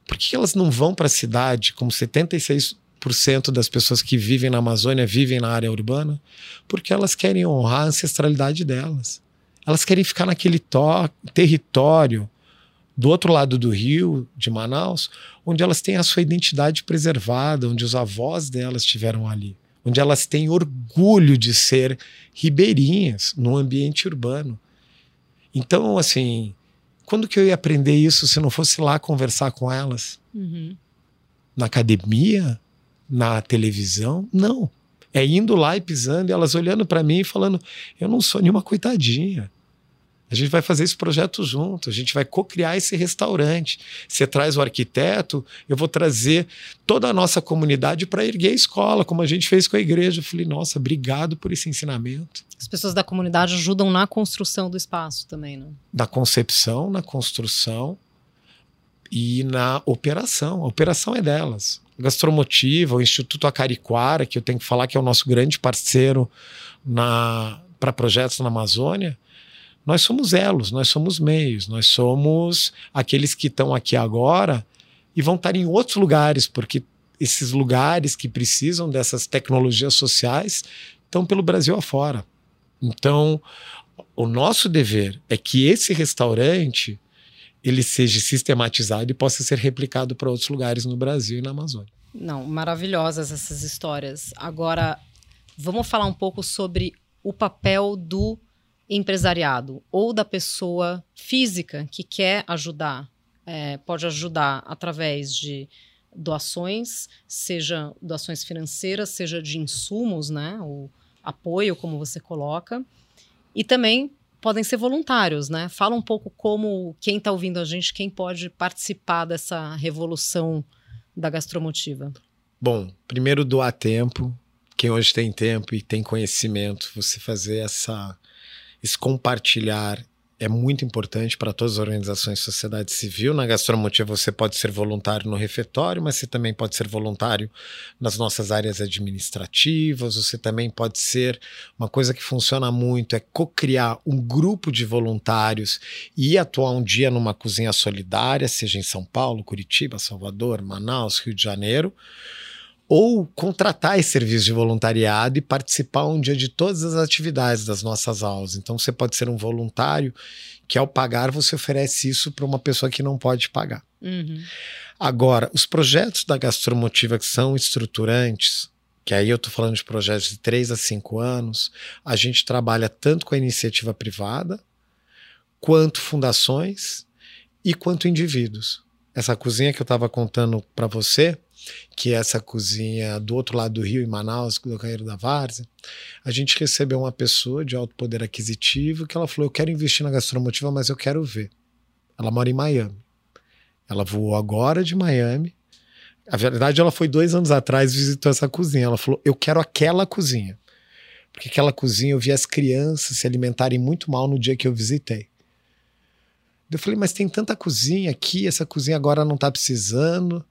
Por que, elas não vão para a cidade, como 76% das pessoas que vivem na Amazônia vivem na área urbana? Porque elas querem honrar a ancestralidade delas. Elas querem ficar naquele território do outro lado do rio, de Manaus, onde elas têm a sua identidade preservada, onde os avós delas estiveram ali, onde elas têm orgulho de ser ribeirinhas no ambiente urbano. Então, assim, quando que eu ia aprender isso se não fosse lá conversar com elas? Uhum. Na academia? Na televisão? Não. É indo lá e pisando, e elas olhando para mim e falando: eu não sou nenhuma coitadinha. A gente vai fazer esse projeto junto, a gente vai co-criar esse restaurante. Você traz o arquiteto, eu vou trazer toda a nossa comunidade para erguer a escola, como a gente fez com a igreja. Eu falei, nossa, obrigado por esse ensinamento. As pessoas da comunidade ajudam na construção do espaço também, né? Na concepção, na construção e na operação. A operação é delas. Gastromotiva, o Instituto Acariquara, que eu tenho que falar que é o nosso grande parceiro para projetos na Amazônia nós somos elos, nós somos meios, nós somos aqueles que estão aqui agora e vão estar em outros lugares, porque esses lugares que precisam dessas tecnologias sociais estão pelo Brasil afora. Então, o nosso dever é que esse restaurante ele seja sistematizado e possa ser replicado para outros lugares no Brasil e na Amazônia. Não, maravilhosas essas histórias. Agora, vamos falar um pouco sobre o papel do empresariado ou da pessoa física que quer ajudar, é, pode ajudar através de doações, seja doações financeiras, seja de insumos, né, o apoio, como você coloca, e também podem ser voluntários, né? Fala um pouco como quem está ouvindo a gente, quem pode participar dessa revolução da gastromotiva. Bom, primeiro doar tempo. Quem hoje tem tempo e tem conhecimento, você fazer essa esse compartilhar é muito importante para todas as organizações de sociedade civil. Na Gastromotiva você pode ser voluntário no refeitório, mas você também pode ser voluntário nas nossas áreas administrativas. Você também pode ser uma coisa que funciona muito é co-criar um grupo de voluntários e atuar um dia numa cozinha solidária, seja em São Paulo, Curitiba, Salvador, Manaus, Rio de Janeiro ou contratar esse serviço de voluntariado e participar um dia de todas as atividades das nossas aulas. Então você pode ser um voluntário que ao pagar você oferece isso para uma pessoa que não pode pagar. Uhum. Agora, os projetos da Gastromotiva que são estruturantes, que aí eu estou falando de projetos de 3 a 5 anos, a gente trabalha tanto com a iniciativa privada, quanto fundações e quanto indivíduos. Essa cozinha que eu estava contando para você, que é essa cozinha do outro lado do rio, em Manaus, do Carreiro da Várzea, a gente recebeu uma pessoa de alto poder aquisitivo que ela falou: Eu quero investir na gastromotiva, mas eu quero ver. Ela mora em Miami. Ela voou agora de Miami. A verdade, ela foi dois anos atrás visitou essa cozinha. Ela falou: Eu quero aquela cozinha. Porque aquela cozinha eu vi as crianças se alimentarem muito mal no dia que eu visitei. Eu falei, mas tem tanta cozinha aqui, essa cozinha agora não tá precisando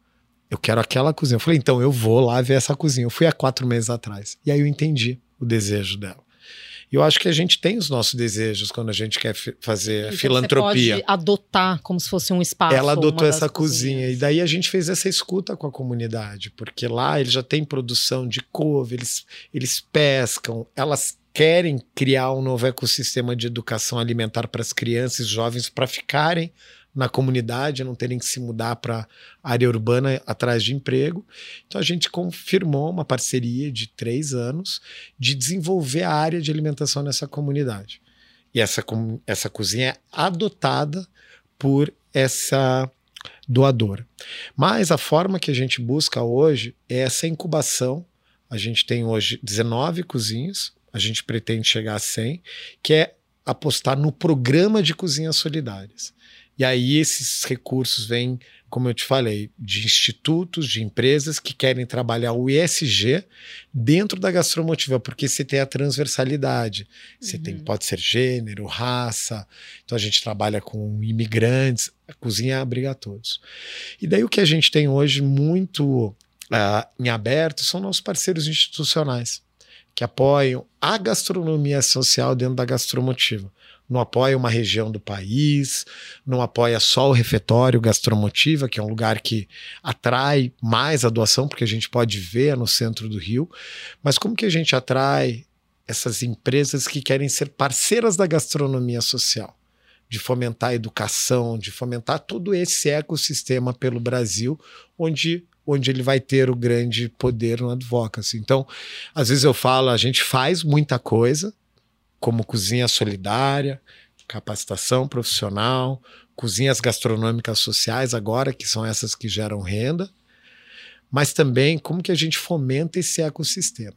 eu quero aquela cozinha. Eu falei, então eu vou lá ver essa cozinha. Eu fui há quatro meses atrás. E aí eu entendi o desejo dela. E eu acho que a gente tem os nossos desejos quando a gente quer fazer então filantropia. Você pode adotar como se fosse um espaço. Ela adotou essa cozinha. Cozinhas. E daí a gente fez essa escuta com a comunidade, porque lá eles já têm produção de couve, eles, eles pescam, elas querem criar um novo ecossistema de educação alimentar para as crianças e jovens para ficarem na comunidade, não terem que se mudar para área urbana atrás de emprego. Então a gente confirmou uma parceria de três anos de desenvolver a área de alimentação nessa comunidade. E essa, essa cozinha é adotada por essa doadora. Mas a forma que a gente busca hoje é essa incubação. A gente tem hoje 19 cozinhas, a gente pretende chegar a 100, que é apostar no programa de cozinhas solidárias. E aí esses recursos vêm, como eu te falei, de institutos, de empresas que querem trabalhar o ESG dentro da gastromotiva, porque você tem a transversalidade. Você uhum. tem, pode ser gênero, raça. Então a gente trabalha com imigrantes, a cozinha abriga a todos. E daí o que a gente tem hoje muito uh, em aberto são nossos parceiros institucionais que apoiam a gastronomia social dentro da gastromotiva não apoia uma região do país, não apoia só o refeitório gastromotiva, que é um lugar que atrai mais a doação, porque a gente pode ver no centro do Rio, mas como que a gente atrai essas empresas que querem ser parceiras da gastronomia social? De fomentar a educação, de fomentar todo esse ecossistema pelo Brasil, onde onde ele vai ter o grande poder no advocacy. Então, às vezes eu falo, a gente faz muita coisa, como cozinha solidária, capacitação profissional, cozinhas gastronômicas sociais agora, que são essas que geram renda, mas também como que a gente fomenta esse ecossistema,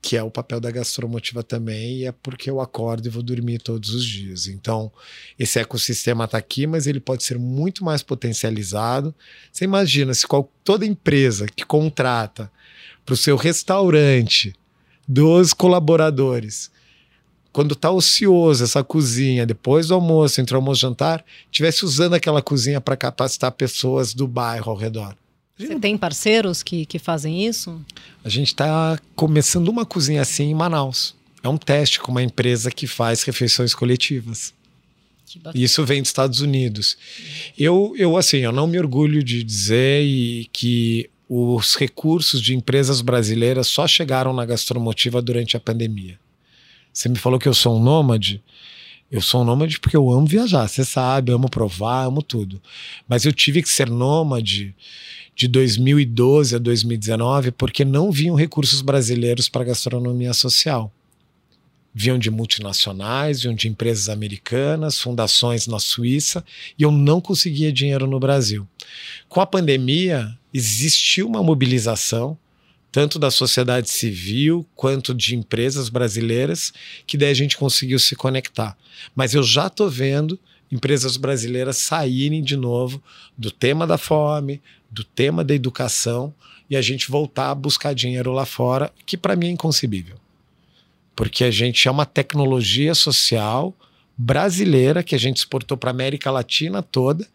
que é o papel da gastromotiva também, e é porque eu acordo e vou dormir todos os dias. Então, esse ecossistema está aqui, mas ele pode ser muito mais potencializado. Você imagina se qual, toda empresa que contrata para o seu restaurante dos colaboradores quando tá ocioso essa cozinha, depois do almoço, entre o almoço e jantar, tivesse usando aquela cozinha para capacitar pessoas do bairro ao redor. Você tem parceiros que, que fazem isso? A gente está começando uma cozinha assim em Manaus. É um teste com uma empresa que faz refeições coletivas. Isso vem dos Estados Unidos. Eu, eu, assim, eu não me orgulho de dizer que os recursos de empresas brasileiras só chegaram na gastromotiva durante a pandemia. Você me falou que eu sou um nômade. Eu sou um nômade porque eu amo viajar, você sabe, amo provar, amo tudo. Mas eu tive que ser nômade de 2012 a 2019 porque não vinham recursos brasileiros para gastronomia social. Vinham de multinacionais, vinham de empresas americanas, fundações na Suíça, e eu não conseguia dinheiro no Brasil. Com a pandemia, existiu uma mobilização tanto da sociedade civil quanto de empresas brasileiras, que daí a gente conseguiu se conectar. Mas eu já estou vendo empresas brasileiras saírem de novo do tema da fome, do tema da educação e a gente voltar a buscar dinheiro lá fora, que para mim é inconcebível. Porque a gente é uma tecnologia social brasileira que a gente exportou para a América Latina toda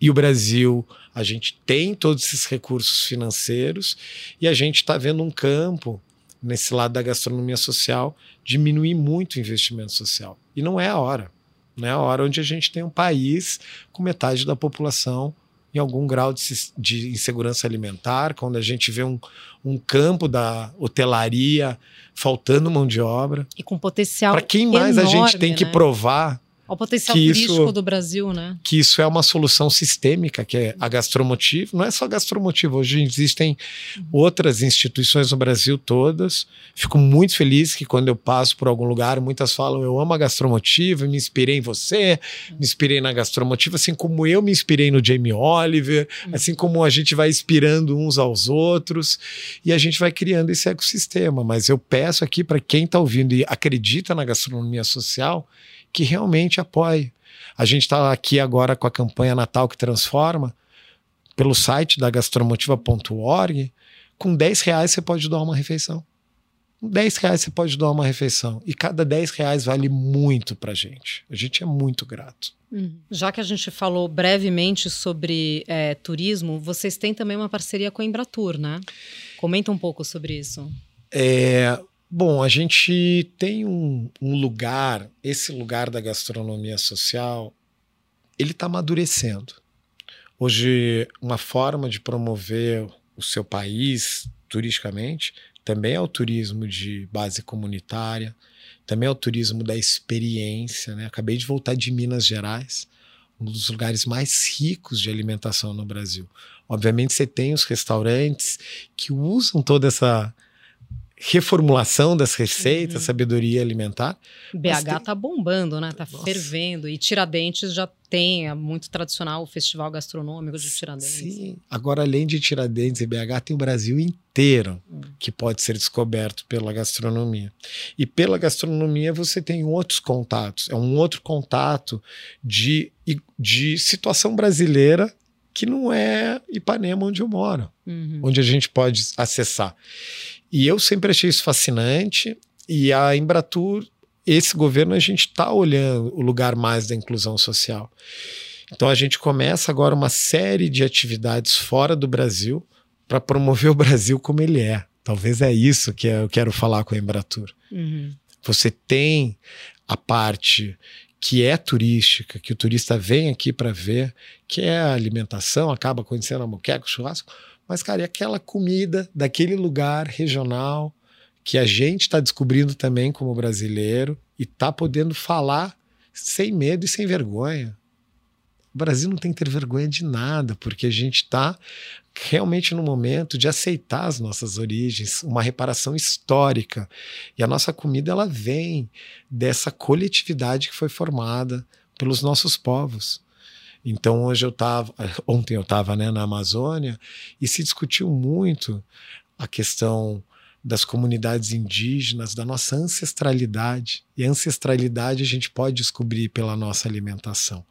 e o Brasil, a gente tem todos esses recursos financeiros e a gente está vendo um campo nesse lado da gastronomia social diminuir muito o investimento social. E não é a hora. Não é a hora onde a gente tem um país com metade da população em algum grau de, de insegurança alimentar, quando a gente vê um, um campo da hotelaria faltando mão de obra. E com potencial. Para quem mais enorme, a gente tem né? que provar o potencial que turístico isso, do Brasil, né? Que isso é uma solução sistêmica, que é a gastromotiva. Não é só gastromotiva, hoje existem outras instituições no Brasil todas. Fico muito feliz que quando eu passo por algum lugar, muitas falam: eu amo a gastromotiva, me inspirei em você, me inspirei na gastromotiva, assim como eu me inspirei no Jamie Oliver, assim como a gente vai inspirando uns aos outros e a gente vai criando esse ecossistema. Mas eu peço aqui para quem está ouvindo e acredita na gastronomia social que realmente apoie. A gente está aqui agora com a campanha Natal que Transforma, pelo site da gastromotiva.org. Com 10 reais você pode doar uma refeição. Com 10 reais você pode doar uma refeição. E cada 10 reais vale muito para gente. A gente é muito grato. Uhum. Já que a gente falou brevemente sobre é, turismo, vocês têm também uma parceria com a Embratur, né? Comenta um pouco sobre isso. É, Bom, a gente tem um, um, lugar, esse lugar da gastronomia social, ele está amadurecendo. Hoje, uma forma de promover o seu país turisticamente também é o turismo de base comunitária, também é o turismo da experiência. Né? Acabei de voltar de Minas Gerais, um dos lugares mais ricos de alimentação no Brasil. Obviamente, você tem os restaurantes que usam toda essa reformulação das receitas, Uhum. sabedoria alimentar. BH tem- tá bombando, né? Tá Nossa. fervendo. E Tiradentes já tem, é muito tradicional o festival gastronômico de Tiradentes. Sim. Agora, além de Tiradentes e BH, tem o Brasil inteiro Hum. que pode ser descoberto pela gastronomia. E pela gastronomia você tem outros contatos. É um outro contato de, de situação brasileira que não é Ipanema onde eu moro Uhum. onde a gente pode acessar. E eu sempre achei isso fascinante. E a Embratur, esse governo, a gente está olhando o lugar mais da inclusão social. Então a gente começa agora uma série de atividades fora do Brasil para promover o Brasil como ele é. Talvez é isso que eu quero falar com a Embratur. Uhum. Você tem a parte que é turística, que o turista vem aqui para ver, que é a alimentação, acaba conhecendo a moqueca, o churrasco, mas, cara, é aquela comida daquele lugar regional que a gente está descobrindo também como brasileiro e está podendo falar sem medo e sem vergonha. O Brasil não tem que ter vergonha de nada, porque a gente está realmente no momento de aceitar as nossas origens, uma reparação histórica. E a nossa comida ela vem dessa coletividade que foi formada pelos nossos povos. Então hoje eu estava, ontem eu estava né, na Amazônia e se discutiu muito a questão das comunidades indígenas, da nossa ancestralidade. E a ancestralidade a gente pode descobrir pela nossa alimentação.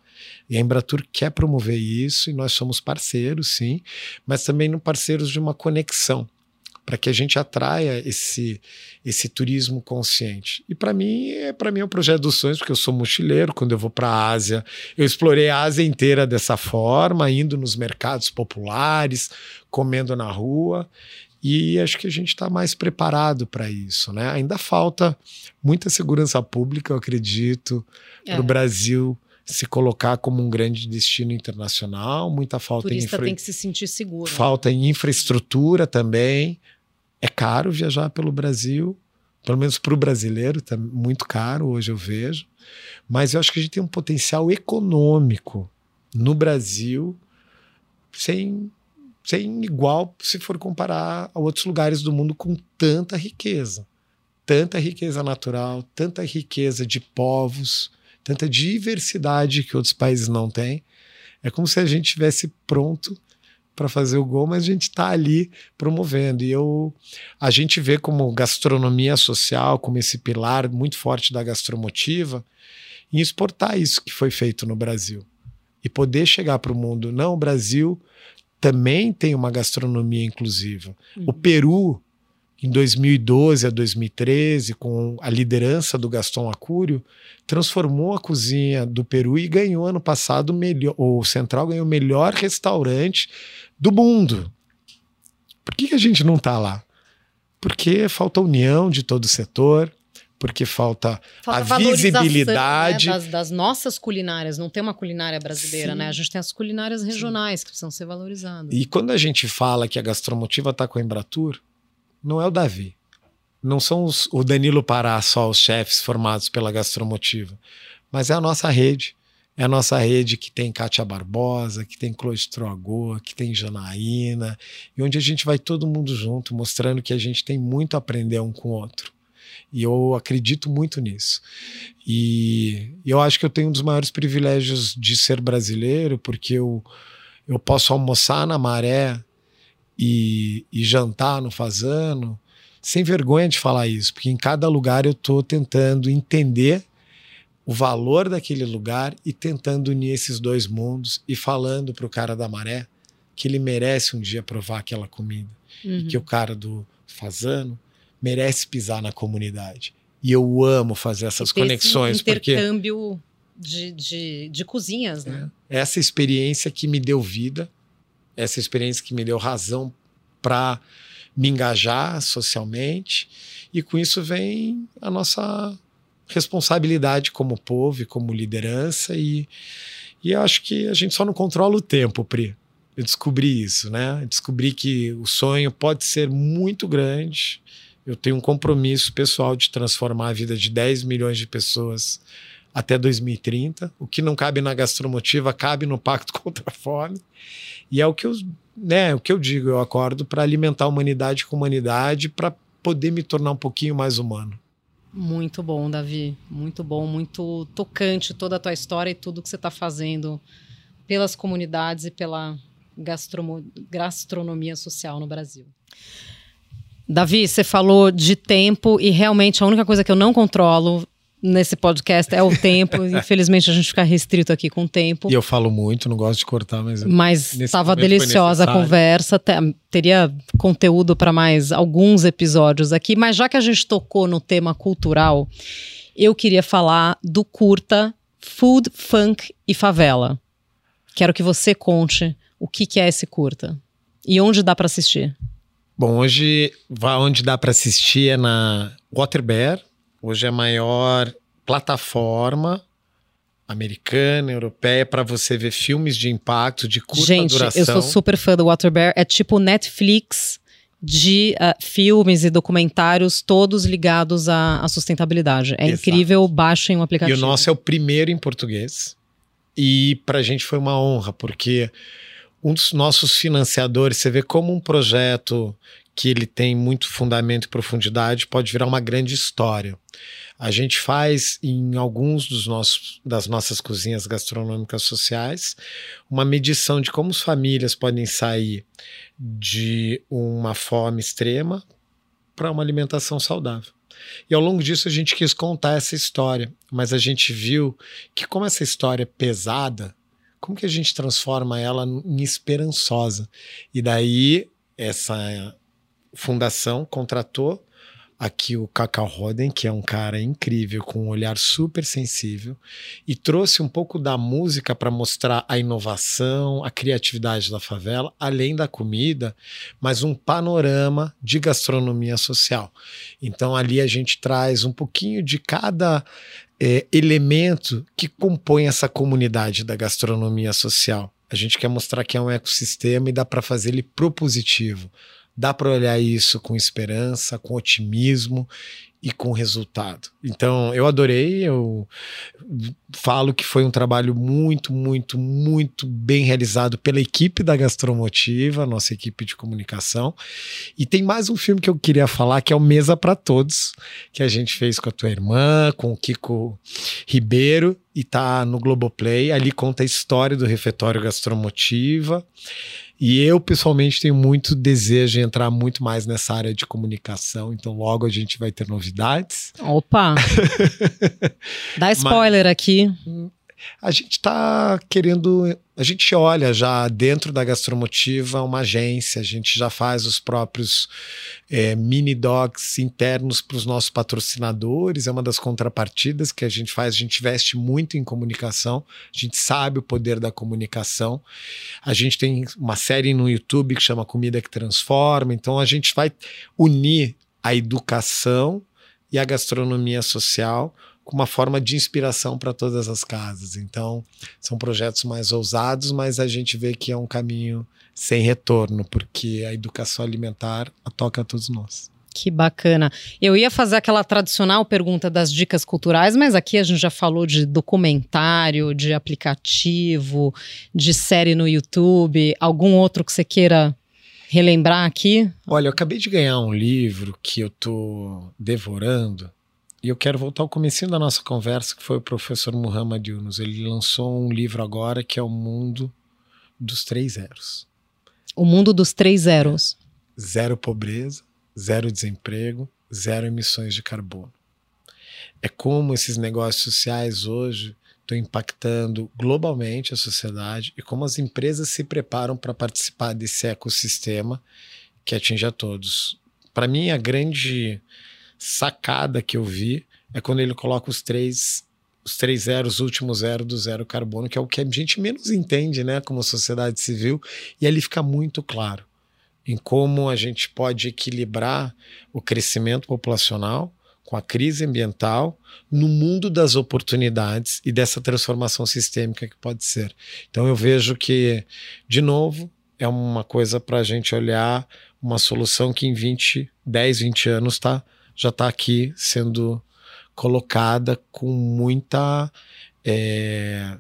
E a Embratur quer promover isso e nós somos parceiros, sim, mas também parceiros de uma conexão para que a gente atraia esse esse turismo consciente. E para mim, é para mim é um projeto dos sonhos, porque eu sou mochileiro, quando eu vou para a Ásia, eu explorei a Ásia inteira dessa forma, indo nos mercados populares, comendo na rua, e acho que a gente está mais preparado para isso, né? Ainda falta muita segurança pública, eu acredito, para o É. Brasil se colocar como um grande destino internacional, muita O falta em turista infra... tem que se sentir seguro. Falta em infraestrutura também. É caro viajar pelo Brasil, pelo menos para o brasileiro, tá muito caro, hoje eu vejo. Mas eu acho que a gente tem um potencial econômico no Brasil sem, sem igual se for comparar a outros lugares do mundo com tanta riqueza. Tanta riqueza natural, tanta riqueza de povos, tanta diversidade que outros países não têm. É como se a gente tivesse pronto para fazer o gol, mas a gente está ali promovendo. E eu, a gente vê como gastronomia social, como esse pilar muito forte da gastromotiva, em exportar isso que foi feito no Brasil e poder chegar para o mundo. Não, o Brasil também tem uma gastronomia inclusiva. Uhum. O Peru, em 2012 a 2013, com a liderança do Gaston Acúrio, transformou a cozinha do Peru e ganhou ano passado o melhor, o Central ganhou o melhor restaurante do mundo. Por que, que a gente não está lá? Porque falta união de todo o setor, porque falta, Falta a valorização, visibilidade. né, das, das nossas culinárias. Não tem uma culinária brasileira, Sim. né? A gente tem as culinárias regionais que precisam ser valorizadas. E quando a gente fala que a Gastromotiva está com a Embratur, não é o Davi. Não são os, o Danilo Pará só os chefes formados pela Gastromotiva, mas é a nossa rede. É a nossa rede que tem Kátia Barbosa, que tem Troagô, que tem Janaína, e onde a gente vai todo mundo junto, mostrando que a gente tem muito a aprender um com o outro. E eu acredito muito nisso. E eu acho que eu tenho um dos maiores privilégios de ser brasileiro, porque eu, eu posso almoçar na maré e, e jantar no fazano, sem vergonha de falar isso, porque em cada lugar eu estou tentando entender o valor daquele lugar e tentando unir esses dois mundos e falando para o cara da maré que ele merece um dia provar aquela comida Uhum. e que o cara do fazano merece pisar na comunidade. E eu amo fazer essas ter esse conexões, porque intercâmbio de, de, de cozinhas, né? é essa experiência que me deu vida, essa experiência que me deu razão para me engajar socialmente, e com isso vem a nossa responsabilidade como povo e como liderança, e, e eu acho que a gente só não controla o tempo, Pri. Eu descobri isso, né? Eu descobri que o sonho pode ser muito grande. Eu tenho um compromisso pessoal de transformar a vida de 10 milhões de pessoas até 2030. O que não cabe na gastromotiva cabe no Pacto contra a Fome. E é o que eu, né, o que eu digo, eu acordo para alimentar a humanidade com humanidade, para poder me tornar um pouquinho mais humano. Muito bom, Davi. Muito bom, muito tocante toda a tua história e tudo que você está fazendo pelas comunidades e pela gastronomia social no Brasil. Davi, você falou de tempo e realmente a única coisa que eu não controlo nesse podcast é o tempo. Infelizmente a gente fica restrito aqui com o tempo. E eu falo muito, não gosto de cortar, mas. Mas estava deliciosa a conversa. Teria conteúdo para mais alguns episódios aqui. Mas já que a gente tocou no tema cultural, eu queria falar do curta Food, Funk e Favela. Quero que você conte o que, que é esse curta e onde dá para assistir. Bom, hoje onde dá para assistir é na Waterbear, Hoje é a maior plataforma americana, europeia, para você ver filmes de impacto, de curta Gente, duração. eu sou super fã do Waterbear. É tipo Netflix de uh, filmes e documentários, todos ligados à, à sustentabilidade. É Exato. incrível, baixem o aplicativo. E o nosso é o primeiro em português. E para a gente foi uma honra, porque um dos nossos financiadores, você vê como um projeto que ele tem muito fundamento e profundidade, pode virar uma grande história. A gente faz em alguns dos nossos, das nossas cozinhas gastronômicas sociais uma medição de como as famílias podem sair de uma fome extrema para uma alimentação saudável. E ao longo disso a gente quis contar essa história, mas a gente viu que como essa história é pesada, como que a gente transforma ela em esperançosa? E daí essa fundação contratou aqui o Cacau Roden, que é um cara incrível, com um olhar super sensível, e trouxe um pouco da música para mostrar a inovação, a criatividade da favela, além da comida, mas um panorama de gastronomia social. Então ali a gente traz um pouquinho de cada é, elemento que compõe essa comunidade da gastronomia social. A gente quer mostrar que é um ecossistema e dá para fazer ele propositivo dá para olhar isso com esperança, com otimismo e com resultado. Então, eu adorei, eu falo que foi um trabalho muito, muito, muito bem realizado pela equipe da Gastromotiva, nossa equipe de comunicação. E tem mais um filme que eu queria falar, que é o Mesa para Todos, que a gente fez com a tua irmã, com o Kiko Ribeiro, e tá no Globoplay. Ali conta a história do refeitório Gastromotiva. E eu, pessoalmente, tenho muito desejo de entrar muito mais nessa área de comunicação, então logo a gente vai ter novidades. Opa! Dá spoiler Mas, aqui. A gente está querendo. A gente olha já dentro da Gastromotiva uma agência, a gente já faz os próprios é, mini docs internos para os nossos patrocinadores, é uma das contrapartidas que a gente faz. A gente investe muito em comunicação, a gente sabe o poder da comunicação. A gente tem uma série no YouTube que chama Comida que Transforma, então a gente vai unir a educação e a gastronomia social com uma forma de inspiração para todas as casas. Então, são projetos mais ousados, mas a gente vê que é um caminho sem retorno, porque a educação alimentar toca a todos nós. Que bacana. Eu ia fazer aquela tradicional pergunta das dicas culturais, mas aqui a gente já falou de documentário, de aplicativo, de série no YouTube. Algum outro que você queira relembrar aqui? Olha, eu acabei de ganhar um livro que eu tô devorando, e eu quero voltar ao começo da nossa conversa, que foi o professor Muhammad Yunus. Ele lançou um livro agora que é O Mundo dos Três Zeros. O Mundo dos Três Zeros. Zero pobreza, zero desemprego, zero emissões de carbono. É como esses negócios sociais hoje estão impactando globalmente a sociedade e como as empresas se preparam para participar desse ecossistema que atinge a todos. Para mim, a grande sacada que eu vi é quando ele coloca os três os três zeros, o último zero do zero carbono, que é o que a gente menos entende, né, como sociedade civil, e ali fica muito claro em como a gente pode equilibrar o crescimento populacional com a crise ambiental no mundo das oportunidades e dessa transformação sistêmica que pode ser. Então eu vejo que, de novo, é uma coisa para a gente olhar uma solução que em 20, 10, 20 anos está já está aqui sendo colocada com muita, é,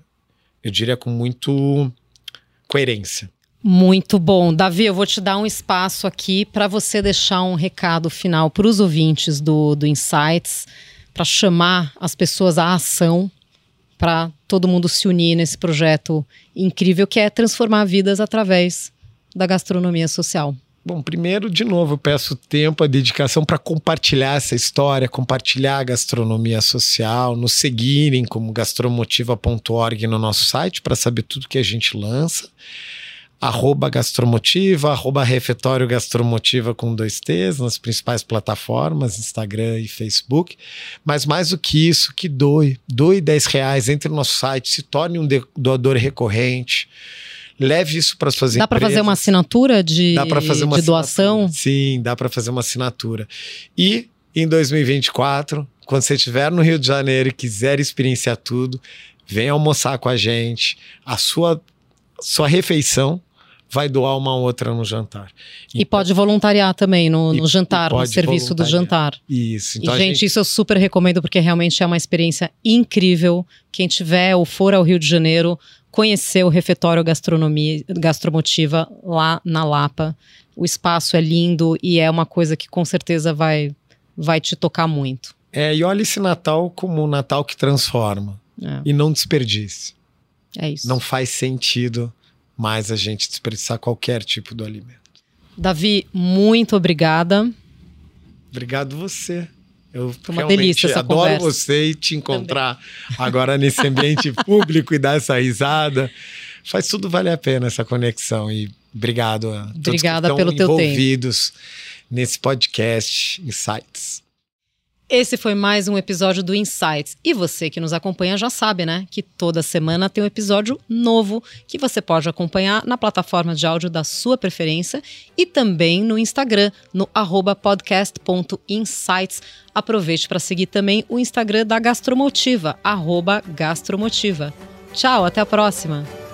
eu diria, com muito coerência. Muito bom. Davi, eu vou te dar um espaço aqui para você deixar um recado final para os ouvintes do, do Insights, para chamar as pessoas à ação, para todo mundo se unir nesse projeto incrível que é transformar vidas através da gastronomia social. Bom, primeiro, de novo, peço tempo, a dedicação para compartilhar essa história, compartilhar a gastronomia social, nos seguirem como gastromotiva.org no nosso site para saber tudo que a gente lança. Arroba Gastromotiva, arroba Refeitório Gastromotiva com dois T's nas principais plataformas, Instagram e Facebook. Mas mais do que isso, que doe, doe 10 reais, entre no nosso site, se torne um doador recorrente leve isso para suas dá empresas. Dá para fazer uma assinatura de, dá fazer uma de doação? Sim, dá para fazer uma assinatura. E em 2024, quando você estiver no Rio de Janeiro e quiser experienciar tudo, vem almoçar com a gente. A sua, sua refeição vai doar uma outra no jantar. E então, pode voluntariar também no, no jantar, no serviço do jantar. Isso. Então e, gente, gente, isso eu super recomendo porque realmente é uma experiência incrível. Quem tiver ou for ao Rio de Janeiro, conhecer o refeitório gastronomia, gastromotiva lá na Lapa. O espaço é lindo e é uma coisa que com certeza vai, vai te tocar muito. É, e olha esse Natal como um Natal que transforma. É. E não desperdice. É isso. Não faz sentido mais a gente desperdiçar qualquer tipo de alimento. Davi, muito obrigada. Obrigado você. Eu Foi uma delícia essa adoro conversa. você e te encontrar Também. agora nesse ambiente público e dar essa risada. Faz tudo valer a pena essa conexão e obrigado a todos Obrigada que estão envolvidos nesse podcast Insights. Esse foi mais um episódio do Insights. E você que nos acompanha já sabe, né? Que toda semana tem um episódio novo que você pode acompanhar na plataforma de áudio da sua preferência e também no Instagram, no podcast.insights. Aproveite para seguir também o Instagram da Gastromotiva, Gastromotiva. Tchau, até a próxima!